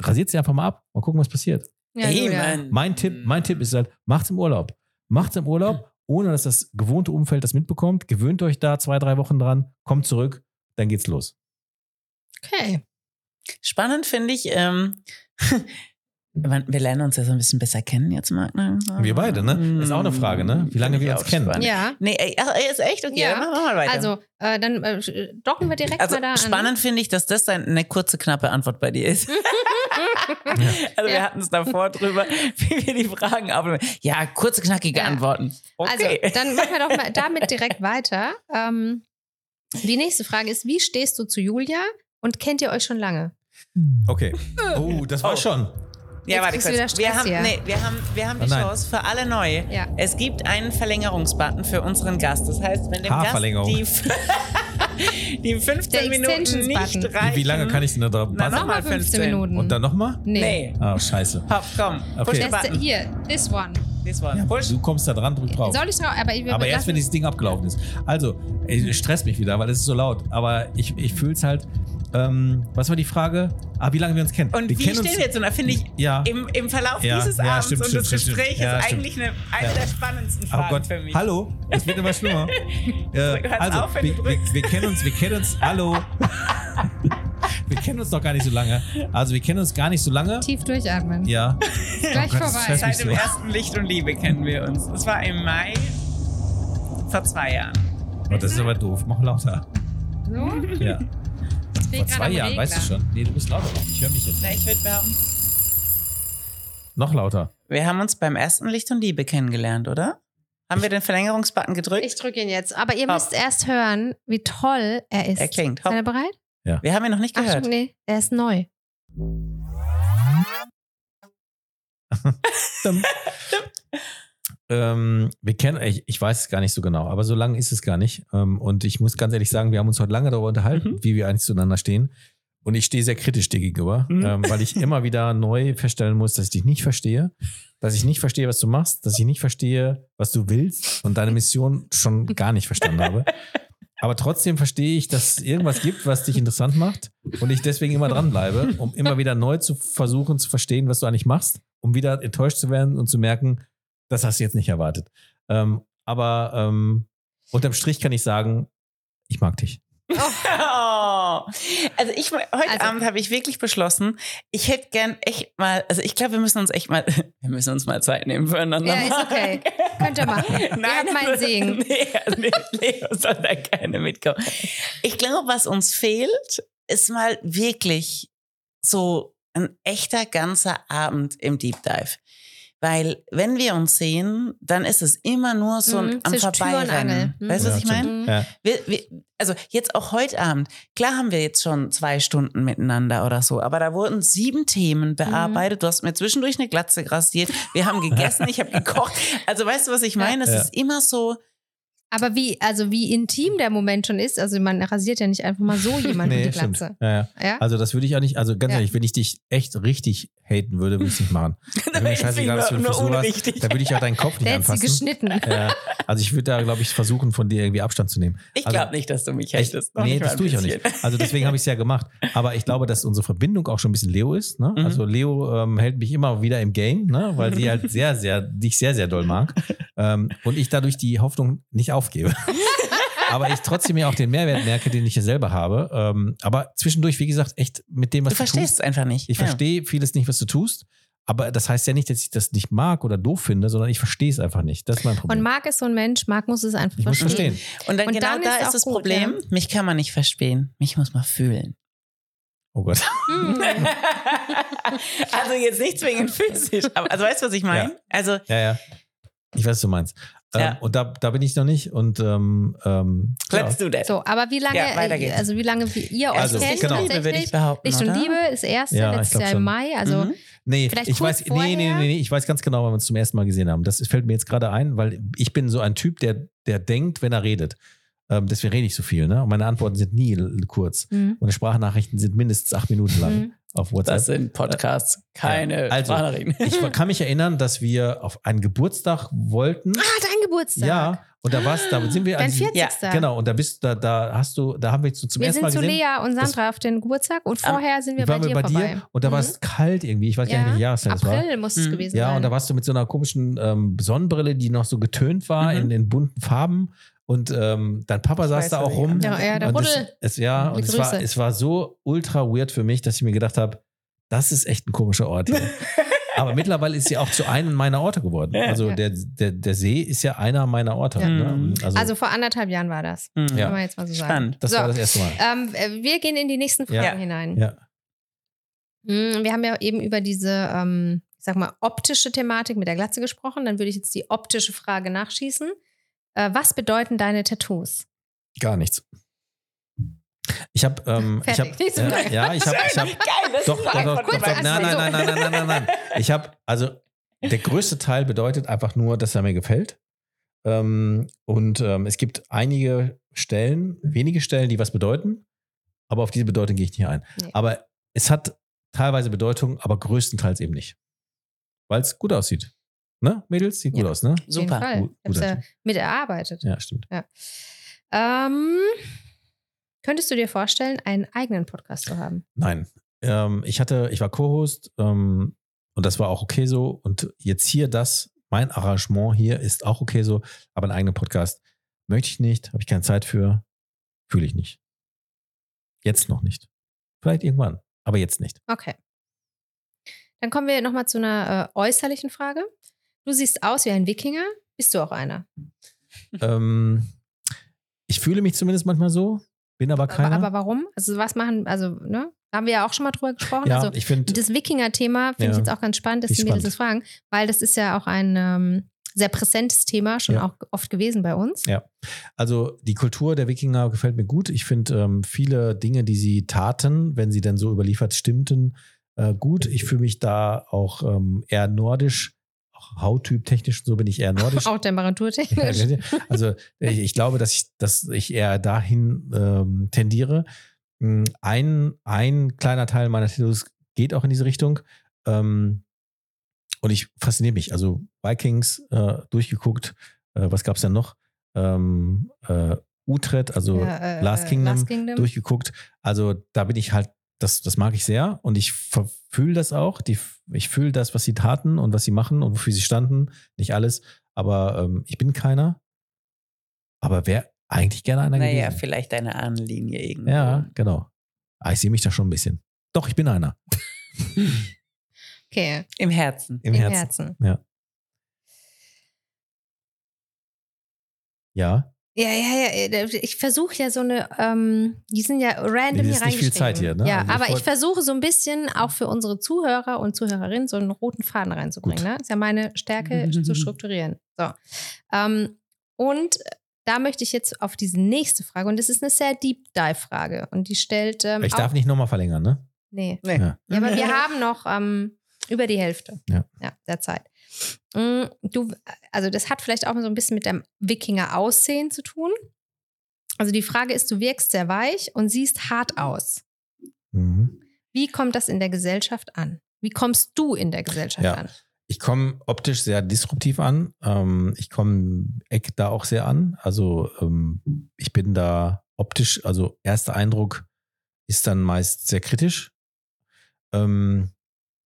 rasiert sie einfach mal ab. Mal gucken, was passiert. Ja. Amen. Mein Tipp, mein Tipp ist halt, macht's im Urlaub. Macht's im Urlaub, ohne dass das gewohnte Umfeld das mitbekommt. Gewöhnt euch da zwei, drei Wochen dran, kommt zurück, dann geht's los. Okay. Spannend finde ich, ähm, wir wir lernen uns ja so ein bisschen besser kennen jetzt, Marc. Ne? Wir beide, ne? Ist auch eine Frage, ne? Wie lange wir uns auch kennen. spannend. Ja. Nee, ey, ach, ist echt okay. Ja. Mach, mach mal weiter. Also, äh, dann äh, docken wir direkt Also mal da an. spannend finde ich, dass das eine kurze, knappe Antwort bei dir ist. Also wir Ja. hatten es davor drüber, wie wir die Fragen abnehmen. Ja, kurze, knackige Ja. Antworten. Okay. Also, dann machen wir doch mal damit direkt weiter. Ähm, die nächste Frage ist: Wie stehst du zu Julia und kennt ihr euch schon lange? Okay. Oh, das war Oh. schon. ja, warte kurz. Stress wir haben, nee, wir haben, wir haben die Oh. Chance für alle neu. Ja. Es gibt einen Verlängerungsbutton für unseren Gast. Das heißt, wenn dem Gast die, die 15 Der Minuten nicht reichen. Wie, lange kann ich denn da drauf nochmal Nochmal 15 15. Minuten. Und dann nochmal? Nee. Nee. Ah, scheiße. Hopp, komm. Okay. Push hier, this one. This one. Ja, Push. du kommst da dran, drück drauf. Soll ich drauf? Aber, ich, Aber erst, wenn dieses Ding abgelaufen ist. Also, es stresst mich wieder, weil es ist so laut. Aber ich, ich fühle es halt. Ähm, was war die Frage? Ah, wie lange wir uns kennen. Und wir wie kennen stehen wir jetzt? Und da finde ich, Ja. im, im Verlauf Ja, dieses ja, Abends stimmt, und stimmt, des stimmt, Gesprächs ist eigentlich eine, eine Ja. der spannendsten Oh Fragen Gott, für mich. hallo, es wird immer schlimmer. äh, also, auf, wenn wir, du wir, wir kennen uns, wir kennen uns, hallo. wir kennen uns noch gar nicht so lange. Also, wir kennen uns gar nicht so lange. Tief durchatmen. Ja. Gleich Oh Gott, das vorbei. Seit dem so. ersten Licht und Liebe kennen wir uns. Das war im Mai vor zwei Jahren. Oh, das ist aber doof. Mach lauter. So? Ja. Vor zwei Jahren, weißt du Regler. schon. Nee, du bist lauter. Ich höre mich jetzt. Na, ich würde behaupten, Noch lauter. wir haben uns beim ersten Licht und Liebe kennengelernt, oder? Haben wir den Verlängerungsbutton gedrückt? Ich drücke ihn jetzt. Aber ihr Hopp. müsst erst hören, wie toll er ist. Er klingt. Hopp. Seid ihr bereit? Wir haben ihn noch nicht gehört. Achtung, nee, er ist neu. Ähm, wir kennen, ich, ich weiß es gar nicht so genau, aber so lange ist es gar nicht. Ähm, und ich muss ganz ehrlich sagen, wir haben uns heute lange darüber unterhalten, Mhm. wie wir eigentlich zueinander stehen. Und ich stehe sehr kritisch dir gegenüber, Mhm. ähm, weil ich immer wieder neu feststellen muss, dass ich dich nicht verstehe, dass ich nicht verstehe, was du machst, dass ich nicht verstehe, was du willst und deine Mission schon gar nicht verstanden habe. Aber trotzdem verstehe ich, dass es irgendwas gibt, was dich interessant macht und ich deswegen immer dranbleibe, um immer wieder neu zu versuchen zu verstehen, was du eigentlich machst, um wieder enttäuscht zu werden und zu merken, das hast du jetzt nicht erwartet. Ähm, aber ähm, unterm Strich kann ich sagen, ich mag dich. Oh. Also ich heute Also- Abend habe ich wirklich beschlossen, ich hätte gern echt mal, also ich glaube, wir müssen uns echt mal, wir müssen uns mal Zeit nehmen füreinander. Ja, ist okay. Könnt ihr machen. Ihr habt meinen Segen. Nee, also nee, Leo soll da keine mitkommen. Ich glaube, was uns fehlt, ist mal wirklich so ein echter ganzer Abend im Deep Dive. Weil wenn wir uns sehen, dann ist es immer nur so ein Mhm, am. Vorbeirennen. Mhm. Weißt du, was ich Ja, meine? Mhm. Ja. Wir, wir, also jetzt auch heute Abend. Klar haben wir jetzt schon zwei Stunden miteinander oder so, aber da wurden sieben Themen bearbeitet. Du hast mir zwischendurch eine Glatze rasiert. Wir haben gegessen, ich habe gekocht. Also weißt du, was ich meine? Es Ja. ist immer so. Aber wie, also wie intim der Moment schon ist, also man rasiert ja nicht einfach mal so jemanden die stimmt. Glatze. Ja, ja. Ja? Also das würde ich auch nicht, also ganz Ja. ehrlich, wenn ich dich echt richtig haten würde, würde ich es nicht machen. Wenn mir Deswegen scheißegal, was für eine nur Frisur hast, unrichtig. dann würde ich auch deinen Kopf nicht Der hätte sie anfassen. geschnitten. Ja, also ich würde da, glaube ich, versuchen, von dir irgendwie Abstand zu nehmen. Ich Also- glaube nicht, dass du mich Echt? hättest. Noch Nee, das tue ich auch nicht. Also deswegen habe ich es ja gemacht. Aber ich glaube, dass unsere Verbindung auch schon ein bisschen Leo ist. Ne? Mhm. Also Leo ähm, hält mich immer wieder im Game, ne? weil sie halt sehr, sehr, dich sehr, sehr doll mag. Ähm, und ich dadurch die Hoffnung nicht aufgebe. aber ich trotzdem ja auch den Mehrwert merke, den ich ja selber habe. Ähm, aber zwischendurch, wie gesagt, echt mit dem, was Du du, verstehst tust. es einfach nicht. Ich Ja. verstehe vieles nicht, was du tust. aber das heißt ja nicht, dass ich das nicht mag oder doof finde, sondern ich verstehe es einfach nicht. Das ist mein Problem. Und Marc ist so ein Mensch, Marc muss es einfach ich muss verstehen. verstehen. Und dann Und genau dann da ist ist, das gut, Problem, ja. mich kann man nicht verstehen. Mich muss man fühlen. Oh Gott. Hm. also jetzt nicht zwingend physisch, aber also weißt du, was ich meine? Ja. Also Ja, ja. Ich weiß, was du meinst. Ähm, Ja. und da, da bin ich noch nicht. Und ähm, ähm, ja. do that. So, aber wie lange, Ja, weiter geht's. also wie lange wie ihr euch Also, kennt genau. Liebe, würde ich tatsächlich? behaupten, Licht und? Liebe, das erste, Ja, letztes Jahr im. Mai. Also Mhm. Nee, Vielleicht ich kurz weiß, nee, nee, nee, nee, ich weiß ganz genau, wann wir uns zum ersten Mal gesehen haben. Das fällt mir jetzt gerade ein, weil ich bin so ein Typ, der, der denkt, wenn er redet. Ähm, deswegen rede ich so viel, ne? Und meine Antworten sind nie kurz. Mhm. Und die Sprachnachrichten sind mindestens acht Minuten lang Mhm. Auf WhatsApp. Das sind Podcasts, keine Ja, also, Sprachnachrichten. ich kann mich erinnern, dass wir auf einen Geburtstag wollten. Ah, dein Geburtstag. Ja, und da war's, da sind wir Dein an diesem- 40. Ja, Genau, und da bist da, da hast du, da haben wir zu- zum Wir ersten sind Mal zu gesehen. Lea und Sandra auf den Geburtstag und vorher sind wir bei waren dir wir bei vorbei. dir? Und da war es kalt irgendwie. Ich weiß gar nicht, welche Jahreszeit es war. April muss es Mhm. gewesen Ja, sein. und da warst du mit so einer komischen ähm, Sonnenbrille, die noch so getönt war Mhm. in den bunten Farben. Und ähm, dein Papa Ich saß weiß, da auch ich rum. an- ja, ja, der und es, es, ja, und es war, Grüße. es war so ultra weird für mich, dass ich mir gedacht habe, das ist echt ein komischer Ort hier. Aber mittlerweile ist sie auch zu einem meiner Orte geworden. Also Ja. der, der, der See ist ja einer meiner Orte. Ja. Ne? Mhm. Also, Also vor anderthalb Jahren war das. Mhm. Ja. Kann man jetzt mal so sagen. Spannend. das so, war das erste Mal. ähm, äh, wir gehen in die nächsten Fragen Ja. hinein. Ja. Mm, Wir haben ja eben über diese, ähm, ich sag mal, optische Thematik mit der Glatze gesprochen. Dann würde ich jetzt die optische Frage nachschießen. Äh, was bedeuten deine Tattoos? Gar nichts. Ich habe, ähm, ich Fertig. hab, Nächste äh, ja, ich habe, ich habe, doch, doch, doch, doch, nein, nein, nein, nein, nein, nein, nein. Ich habe, also der größte Teil bedeutet einfach nur, dass er mir gefällt. Ähm, und ähm, es gibt einige Stellen, wenige Stellen, die was bedeuten, aber auf diese Bedeutung gehe ich nicht ein. Nee. Aber es hat teilweise Bedeutung, aber größtenteils eben nicht. Weil es gut aussieht. Ne, Mädels? Sieht gut Ja. aus, ne? Super. Fall. Gut- guter ja mit erarbeitet. Ja, stimmt. Ähm, könntest du dir vorstellen, einen eigenen Podcast zu haben? Nein. Ähm, ich hatte, ich war Co-Host ähm, und das war auch okay so. Und jetzt hier das, mein Arrangement hier ist auch okay so, aber einen eigenen Podcast möchte ich nicht, habe ich keine Zeit für, fühle ich nicht. Jetzt noch nicht. Vielleicht irgendwann, aber jetzt nicht. Okay. Dann kommen wir nochmal zu einer äh, äußerlichen Frage. Du siehst aus wie ein Wikinger. Bist du auch einer? ähm, ich fühle mich zumindest manchmal so, bin aber Aber, keiner. aber warum? Also was machen, also, ne? Da haben wir ja auch schon mal drüber gesprochen. ja, also ich finde, das Wikinger-Thema finde ich Ja. jetzt auch ganz spannend, dass die Mädels das fragen, weil das ist ja auch ein ähm, sehr präsentes Thema, schon Ja. auch oft gewesen bei uns. Ja. Also die Kultur der Wikinger gefällt mir gut. Ich finde ähm, viele Dinge, die sie taten, wenn sie denn so überliefert stimmten, äh, gut. Ich fühle mich da auch ähm, eher nordisch, auch Hauttyp technisch, so bin ich eher nordisch. Auch temperaturtechnisch. Also ich, ich glaube, dass ich, dass ich eher dahin ähm, tendiere. Mm, Ein, ein kleiner Teil meiner Tattoos geht auch in diese Richtung. Ähm, und ich fasziniere mich. Also Vikings äh, durchgeguckt. Äh, was gab es denn noch? Ähm, äh, Utrecht, also Ja, äh, Last äh, Kingdom, Last Kingdom. durchgeguckt. Also da bin ich halt, das, das mag ich sehr und ich fühle das auch. Die, ich fühle das, was sie taten und was sie machen und wofür sie standen. Nicht alles, aber ähm, ich bin keiner. Aber wäre eigentlich gerne einer Naja, gewesen. vielleicht deine Ahnenlinie irgendwo. Ja, genau. Ah, ich sehe mich da schon ein bisschen. Doch, ich bin einer. Okay, Im Herzen. Im, im Herzen. Herzen. Ja. Ja, ja, ja. Ich versuche ja so eine, ähm, die sind ja random Nee, hier ist nicht viel. Zeit hier, ne? Ja, Also ich aber ich wollt- versuche so ein bisschen auch für unsere Zuhörer und Zuhörerinnen so einen roten Faden reinzubringen. Gut. Ne? Ist ja meine Stärke zu strukturieren. So. Ähm, und da möchte ich jetzt auf diese nächste Frage, und das ist eine sehr Deep Dive-Frage. Und die stellt. Ähm, Ich auch, darf nicht nochmal verlängern, ne? Nee. Nee. Ja. Ja, aber wir haben noch ähm, über die Hälfte Ja. der Zeit. Mm, Du, also das hat vielleicht auch so ein bisschen mit dem Wikinger-Aussehen zu tun. Also die Frage ist, du wirkst sehr weich und siehst hart aus. Mhm. Wie kommt das in der Gesellschaft an? Wie kommst du in der Gesellschaft Ja. an? Ich komme optisch sehr disruptiv an. Ähm, ich komme Eck da auch sehr an. Also ähm, ich bin da optisch, also erster Eindruck ist dann meist sehr kritisch. Ähm,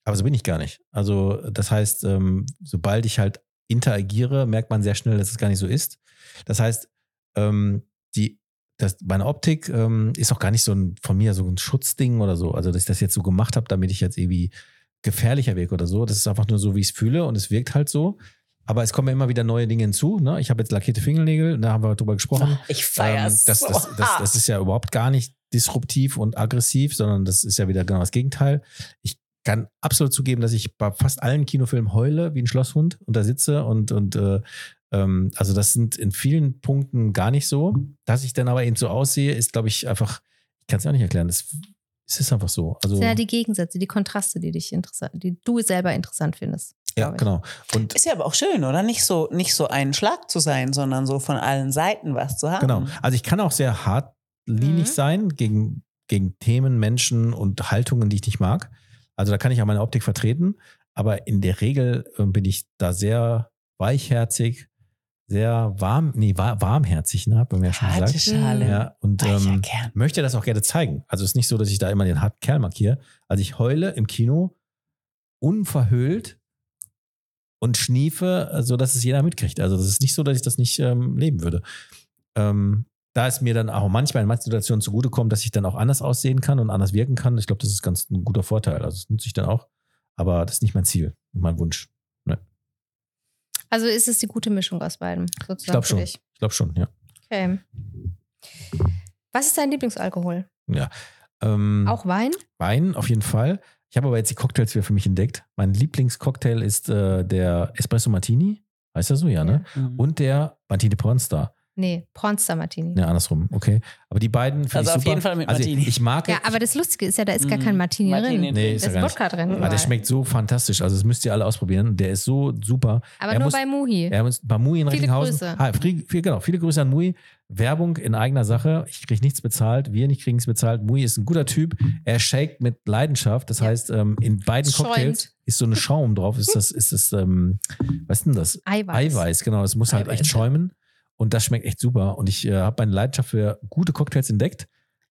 aber so bin ich gar nicht. Also das heißt, ähm, sobald ich halt interagiere, merkt man sehr schnell, dass es gar nicht so ist. Das heißt, ähm, die, das, meine Optik ähm, ist auch gar nicht so ein, von mir so ein Schutzding oder so. Also dass ich das jetzt so gemacht habe, damit ich jetzt irgendwie gefährlicher wirke oder so. Das ist einfach nur so, wie ich es fühle und es wirkt halt so. Aber es kommen ja immer wieder neue Dinge hinzu. Ne? Ich habe jetzt lackierte Fingernägel, da haben wir drüber gesprochen. Ich feiere Ähm, es das, so das, das, das ist ja überhaupt gar nicht disruptiv und aggressiv, sondern das ist ja wieder genau das Gegenteil. Ich kann absolut zugeben, dass ich bei fast allen Kinofilmen heule wie ein Schlosshund und da sitze und, und äh, ähm, also das sind in vielen Punkten gar nicht so. Dass ich dann aber eben so aussehe, ist, glaube ich, einfach, ich kann es ja auch nicht erklären. Das, es ist einfach so. Also, Das sind ja die Gegensätze, die Kontraste, die dich interessant, die du selber interessant findest. ja, genau. Und Ist ja aber auch schön, oder? Nicht so, nicht so ein Schlag zu sein, sondern so von allen Seiten was zu haben. Genau. Also ich kann auch sehr hartlinig Mhm. sein gegen, gegen Themen, Menschen und Haltungen, die ich nicht mag. Also da kann ich auch meine Optik vertreten. Aber in der Regel äh, bin ich da sehr weichherzig, sehr warm, nee, war, warmherzig, ne, hat man ja schon gesagt. Schale. Ja, und ähm, möchte das auch gerne zeigen. Also es ist nicht so, dass ich da immer den harten Kerl markiere. Also ich heule im Kino unverhüllt und schniefe, so dass es jeder mitkriegt. Also das ist nicht so, dass ich das nicht ähm, leben würde. Ähm, da es mir dann auch manchmal in manchen Situationen zugutekommt, dass ich dann auch anders aussehen kann und anders wirken kann. Ich glaube, das ist ganz ein guter Vorteil. Also das nutze ich dann auch. Aber das ist nicht mein Ziel und mein Wunsch. Also ist es die gute Mischung aus beidem, sozusagen Ich glaube schon. dich. Ich glaube schon, ja. Okay. Was ist dein Lieblingsalkohol? Ähm, Auch Wein? Wein auf jeden Fall. Ich habe aber jetzt die Cocktails wieder für mich entdeckt. Mein Lieblingscocktail ist äh, der Espresso Martini. Heißt das so, ja, ne? Mhm. Und der Martini Pornstar. Nee, Pornstar Martini. Ne, andersrum, okay. Aber die beiden finde Also ich auf super. jeden Fall mit also Martini. Ich mag Ja, aber das Lustige ist ja, da ist gar kein Martini, Martini drin. Nee, Da ist ist ja gar nicht. Wodka drin. aber der überall. schmeckt so fantastisch. Also das müsst ihr alle ausprobieren. Der ist so super. Aber er nur muss- bei Muhi. Er muss bei Mui in Viele Recklinghausen. Grüße. Ah, viel, genau, viele Grüße an Mui. Werbung in eigener Sache. Ich kriege nichts bezahlt. Wir nicht kriegen es bezahlt. Mui ist ein guter Typ. Er shakt mit Leidenschaft. Das Ja. heißt, ähm, in beiden Schäumt. Cocktails ist so eine Schaum drauf. Ist das, ist das, ähm, was ist denn das? Eiweiß. Eiweiß, genau. Es muss halt Eiweiß, echt ja. schäumen. Und das schmeckt echt super. Und ich äh, habe meine Leidenschaft für gute Cocktails entdeckt.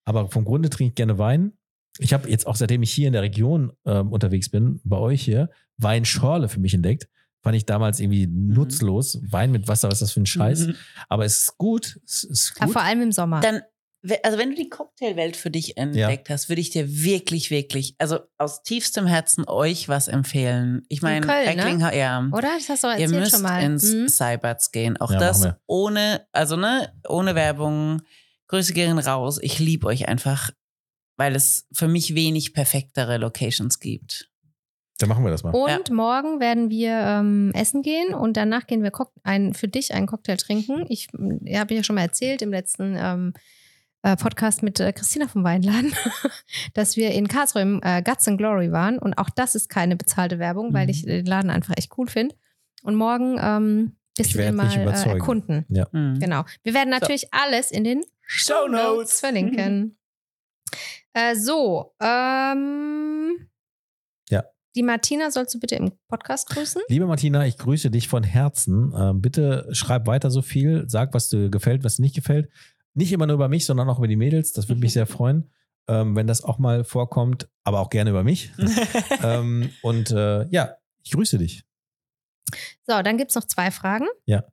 Aber vom Grunde trinke ich gerne Wein. Ich habe jetzt auch, seitdem ich hier in der Region ähm, unterwegs bin, bei euch hier, Weinschorle für mich entdeckt. Fand ich damals irgendwie nutzlos. Wein mit Wasser, was ist das für ein Scheiß? Mhm. Aber es ist gut. Es ist Ja, gut. vor allem im Sommer. Dann, also wenn du die Cocktailwelt für dich entdeckt hast, würde ich dir wirklich, wirklich, also aus tiefstem Herzen euch was empfehlen. Ich meine, Köln, ne? Ja. Oder? Das hast du Ihr erzählt müsst schon mal. ins Mhm. Cyberts gehen. Auch Ja, das ohne, also ne, ohne Werbung. Grüße gehen raus. Ich liebe euch einfach, weil es für mich wenig perfektere Locations gibt. Dann machen wir das mal. Und morgen werden wir ähm, essen gehen und danach gehen wir Cock ein, für dich einen Cocktail trinken. Ich habe ja schon mal erzählt im letzten ähm, äh, Podcast mit äh, Christina vom Weinladen, dass wir in Karlsruhe im äh, Guts and Glory waren. Und auch das ist keine bezahlte Werbung, weil Mhm. ich den Laden einfach echt cool finde. Und morgen ähm, Ich du mal äh, erkunden. Mhm. Genau. Wir werden natürlich alles in den Show Notes verlinken. äh, so, ähm, Ja. Die Martina sollst du bitte im Podcast grüßen. Liebe Martina, ich grüße dich von Herzen. Ähm, bitte schreib weiter so viel. Sag, was dir gefällt, was dir nicht gefällt. Nicht immer nur über mich, sondern auch über die Mädels. Das würde mich sehr freuen, ähm, wenn das auch mal vorkommt. Aber auch gerne über mich. ähm, und äh, ja, ich grüße dich. So, dann gibt es noch zwei Fragen. Ja.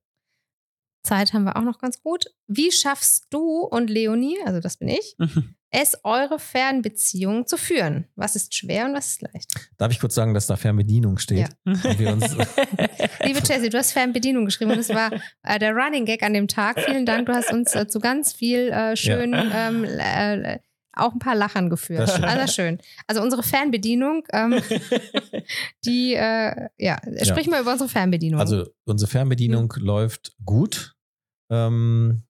Zeit haben wir auch noch ganz gut. Wie schaffst du und Leonie, also das bin ich, es, eure Fernbeziehung zu führen? Was ist schwer und was ist leicht? Darf ich kurz sagen, dass da Fernbedienung steht? Uns, Liebe Jessie, du hast Fernbedienung geschrieben und es war äh, der Running Gag an dem Tag. Vielen Dank, du hast uns äh, zu ganz viel äh, schön ähm, äh, auch ein paar Lachern geführt. Also schön. Also unsere Fernbedienung, ähm, die, äh, ja, sprich mal über unsere Fernbedienung. also unsere Fernbedienung läuft gut. Ähm,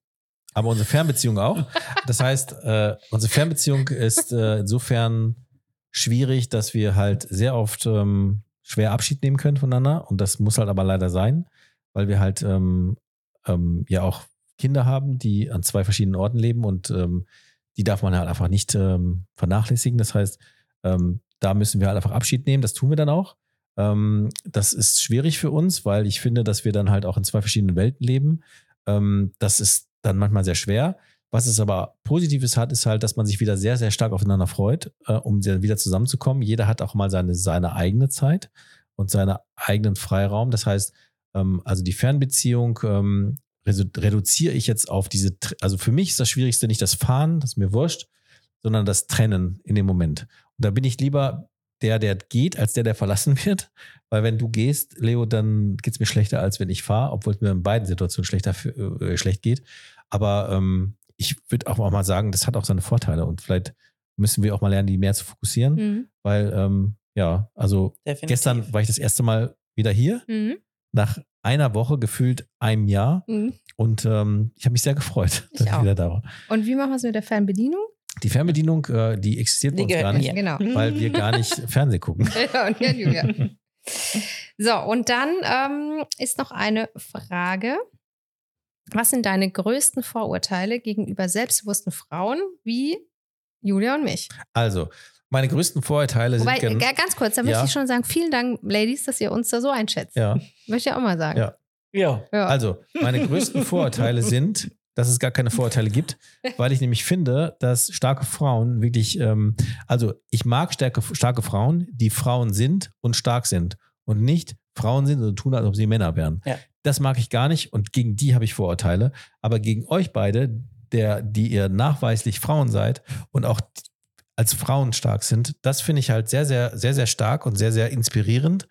aber unsere Fernbeziehung auch. Das heißt, äh, unsere Fernbeziehung ist äh, insofern schwierig, dass wir halt sehr oft ähm, schwer Abschied nehmen können voneinander. Und das muss halt aber leider sein, weil wir halt ähm, ähm, ja auch Kinder haben, die an zwei verschiedenen Orten leben und ähm, die darf man halt einfach nicht ähm, vernachlässigen. Das heißt, ähm, da müssen wir halt einfach Abschied nehmen. Das tun wir dann auch. Das ist schwierig für uns, weil ich finde, dass wir dann halt auch in zwei verschiedenen Welten leben. Das ist dann manchmal sehr schwer. Was es aber Positives hat, ist halt, dass man sich wieder sehr, sehr stark aufeinander freut, äh, um wieder zusammenzukommen. Jeder hat auch mal seine, seine eigene Zeit und seinen eigenen Freiraum. Das heißt, ähm, also die Fernbeziehung ähm, reduziere ich jetzt auf diese, also für mich ist das Schwierigste nicht das Fahren, das ist mir wurscht, sondern das Trennen in dem Moment. Und da bin ich lieber der, der geht, als der, der verlassen wird. Weil wenn du gehst, Leo, dann geht es mir schlechter, als wenn ich fahre, obwohl es mir in beiden Situationen schlechter, äh, schlecht geht. Aber ähm, ich würde auch mal sagen, das hat auch seine Vorteile und vielleicht müssen wir auch mal lernen, die mehr zu fokussieren. Mhm. Weil, ähm, ja, also Definitiv. gestern war ich das erste Mal wieder hier, Mhm. nach einer Woche, gefühlt einem Jahr. Mhm. Und ähm, ich habe mich sehr gefreut, Ich dass ich auch. wieder da war. Und wie machen wir es mit der Fernbedienung? Die Fernbedienung, äh, die existiert bei Die uns gehört gar nicht, Genau. weil wir gar nicht Fernsehen gucken. Ja, und ja, Julia. So, und dann ähm, ist noch eine Frage. Was sind deine größten Vorurteile gegenüber selbstbewussten Frauen wie Julia und mich? Also, meine größten Vorurteile sind. Wobei, gen- äh, ganz kurz, da möchte Ja. ich schon sagen, vielen Dank, Ladies, dass ihr uns da so einschätzt. ja. Möchte ich auch mal sagen. Ja. Ja. Ja. Also, meine größten Vorurteile sind, dass es gar keine Vorurteile gibt, weil ich nämlich finde, dass starke Frauen wirklich, ähm, also ich mag starke, starke Frauen, die Frauen sind und stark sind und nicht Frauen sind und tun, als ob sie Männer wären. Ja. Das mag ich gar nicht und gegen die habe ich Vorurteile. Aber gegen euch beide, der, die ihr nachweislich Frauen seid und auch als Frauen stark sind, das finde ich halt sehr, sehr, sehr, sehr stark und sehr, sehr inspirierend.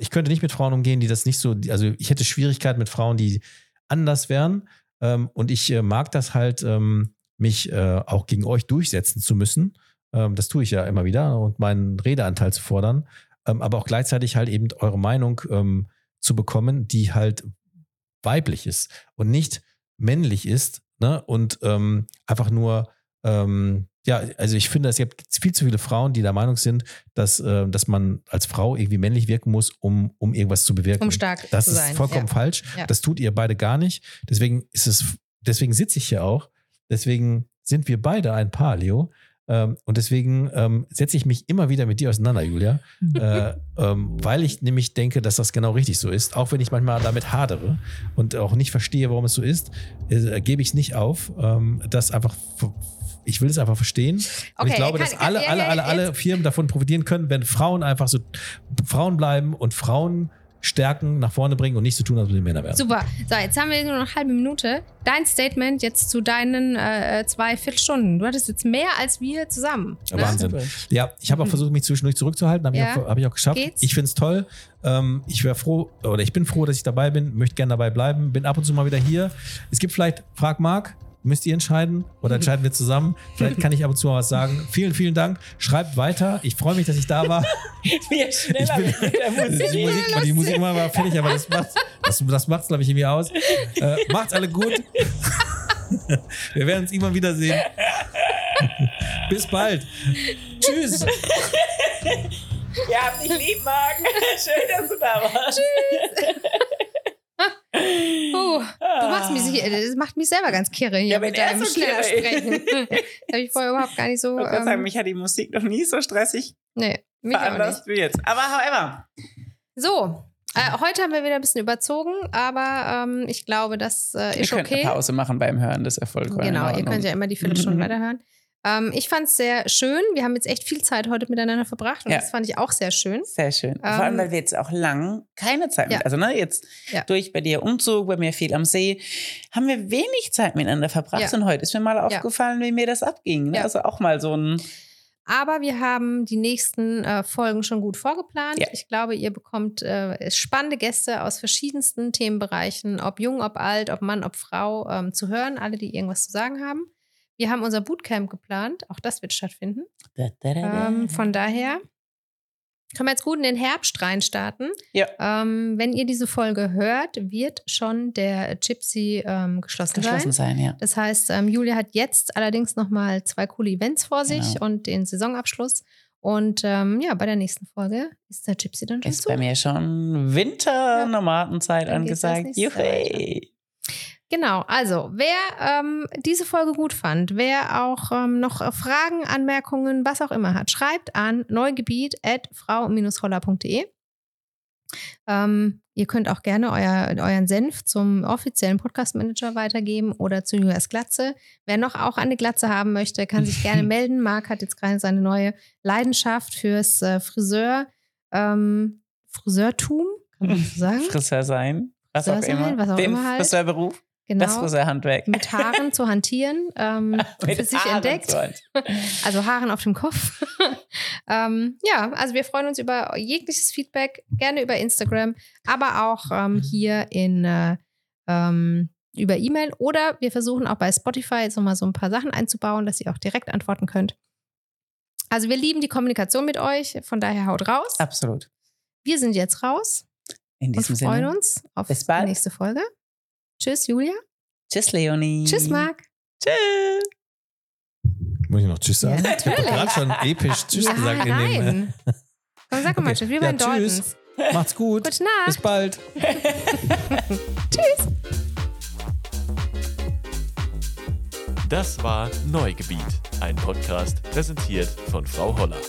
Ich könnte nicht mit Frauen umgehen, die das nicht so, also ich hätte Schwierigkeiten mit Frauen, die anders wären. Ähm, und ich äh, mag das halt, ähm, mich äh, auch gegen euch durchsetzen zu müssen. Ähm, das tue ich ja immer wieder und meinen Redeanteil zu fordern. Aber auch gleichzeitig halt eben eure Meinung zu bekommen, die halt weiblich ist und nicht männlich ist. Ne? Und ähm, einfach nur, ähm, ja, also ich finde, es gibt viel zu viele Frauen, die der Meinung sind, dass, äh, dass man als Frau irgendwie männlich wirken muss, um, um irgendwas zu bewirken. Um stark Das zu ist sein. vollkommen ja. falsch. Ja. Das tut ihr beide gar nicht. Deswegen ist es, deswegen sitze ich hier auch. Deswegen sind wir beide ein Paar, Leo. Ähm, und deswegen ähm, setze ich mich immer wieder mit dir auseinander, Julia, äh, ähm, weil ich nämlich denke, dass das genau richtig so ist. Auch wenn ich manchmal damit hadere und auch nicht verstehe, warum es so ist, äh, gebe ich es nicht auf. Ähm, das einfach, ich will es einfach verstehen. Und Okay, ich glaube, kann- dass alle, alle, alle, alle Firmen davon profitieren können, wenn Frauen einfach so Frauen bleiben und Frauen stärken, nach vorne bringen und nicht so tun, als ob sie Männer wären. Super. So, jetzt haben wir nur noch eine halbe Minute. Dein Statement jetzt zu deinen äh, zwei Viertelstunden. Du hattest jetzt mehr als wir zusammen. Ja, ne? Wahnsinn. Ja, ich habe auch versucht, mich zwischendurch zurückzuhalten, habe Ja. ich, auch- hab ich auch geschafft. Geht's? Ich finde es toll. Ähm, ich wäre froh, oder ich bin froh, dass ich dabei bin, möchte gerne dabei bleiben, bin ab und zu mal wieder hier. Es gibt vielleicht, frag Marc, müsst ihr entscheiden oder entscheiden wir zusammen. Vielleicht kann ich ab und zu mal was sagen. Vielen, vielen Dank. Schreibt weiter. Ich freue mich, dass ich da war. Wir schneller bin- mit der Musik. die Musik, die Musik war mal fertig, aber das macht das, das macht's, glaube ich, irgendwie aus. Äh, macht's alle gut. Wir werden uns irgendwann wiedersehen. Bis bald. Tschüss. Ja, hab dich lieb, Marc. Schön, dass du da warst. Oh, du machst mich, sich- das macht mich selber ganz kirre hier Ja, mit deinem so schneller. Sprechen. Habe ich vorher überhaupt gar nicht so. Ich gerade sagen, Ähm, mich hat die Musik noch nie so stressig nee, mich auch nicht. veranlasst wie jetzt. Aber however, So, äh, heute haben wir wieder ein bisschen überzogen, aber ähm, ich glaube, das äh, ihr ist könnt okay. eine Pause machen beim Hören des Erfolgs. Genau, ihr könnt ja immer die Viertelstunde weiterhören. Ähm, ich fand es sehr schön. Wir haben jetzt echt viel Zeit heute miteinander verbracht und Ja. das fand ich auch sehr schön. Sehr schön. Vor allem, Ähm, weil wir jetzt auch lang keine Zeit ja. mit, also ne, jetzt Ja. durch bei dir Umzug, bei mir viel am See, haben wir wenig Zeit miteinander verbracht. Und heute ist mir mal aufgefallen, wie mir das abging. Ne? Also auch mal so ein, Aber wir haben die nächsten äh, Folgen schon gut vorgeplant. Ja. Ich glaube, ihr bekommt äh, spannende Gäste aus verschiedensten Themenbereichen, ob jung, ob alt, ob Mann, ob Frau, ähm, zu hören, alle, die irgendwas zu sagen haben. Wir haben unser Bootcamp geplant, auch das wird stattfinden. da, da, da, da. Ähm, von daher können wir jetzt gut in den Herbst reinstarten. Ja. Ähm, wenn ihr diese Folge hört, wird schon der Gypsy ähm, geschlossen, geschlossen sein. sein, ja. Das heißt, ähm, Julia hat jetzt allerdings noch mal zwei coole Events vor sich Genau. und den Saisonabschluss. Und ähm, ja, bei der nächsten Folge ist der Gypsy dann schon Ist zu. bei mir schon Winter-Nomadenzeit das angesagt. Juhu. Genau, also wer ähm, diese Folge gut fand, wer auch ähm, noch Fragen, Anmerkungen, was auch immer hat, schreibt an neugebiet.frau-holler.de. Ähm, ihr könnt auch gerne euer, euren Senf zum offiziellen Podcast-Manager weitergeben oder zu Julias Glatze. Wer noch auch eine Glatze haben möchte, kann sich gerne melden. Marc hat jetzt gerade seine neue Leidenschaft fürs äh, Friseur, ähm, Friseurtum, kann man so sagen? Friseur sein. Was Friseur auch sein, immer. was auch Den immer halt. Friseurberuf, Genau. das Friseurhandwerk. Mit Haaren zu hantieren, ähm, für sich Haaren entdeckt. Also Haaren auf dem Kopf. ähm, ja, also wir freuen uns über jegliches Feedback, gerne über Instagram, aber auch ähm, hier in äh, ähm, über E-Mail oder wir versuchen auch bei Spotify jetzt nochmal so ein paar Sachen einzubauen, dass ihr auch direkt antworten könnt. Also wir lieben die Kommunikation mit euch, von daher haut raus. Absolut. Wir sind jetzt raus In und diesem freuen Sinne. uns auf Bis bald. die nächste Folge. Tschüss, Julia. Tschüss, Leonie. Tschüss, Marc. Tschüss. Muss ich noch Tschüss sagen? Ja, ich habe natürlich. gerade schon episch Tschüss ja, gesagt. In dem, nein. Komm, sag mal Okay. Tschüss, wie Ja, bei den tschüss. Daltons. macht's gut. Gute Nacht. Bis bald. Das war Neugebiet, ein Podcast präsentiert von Frau Holler.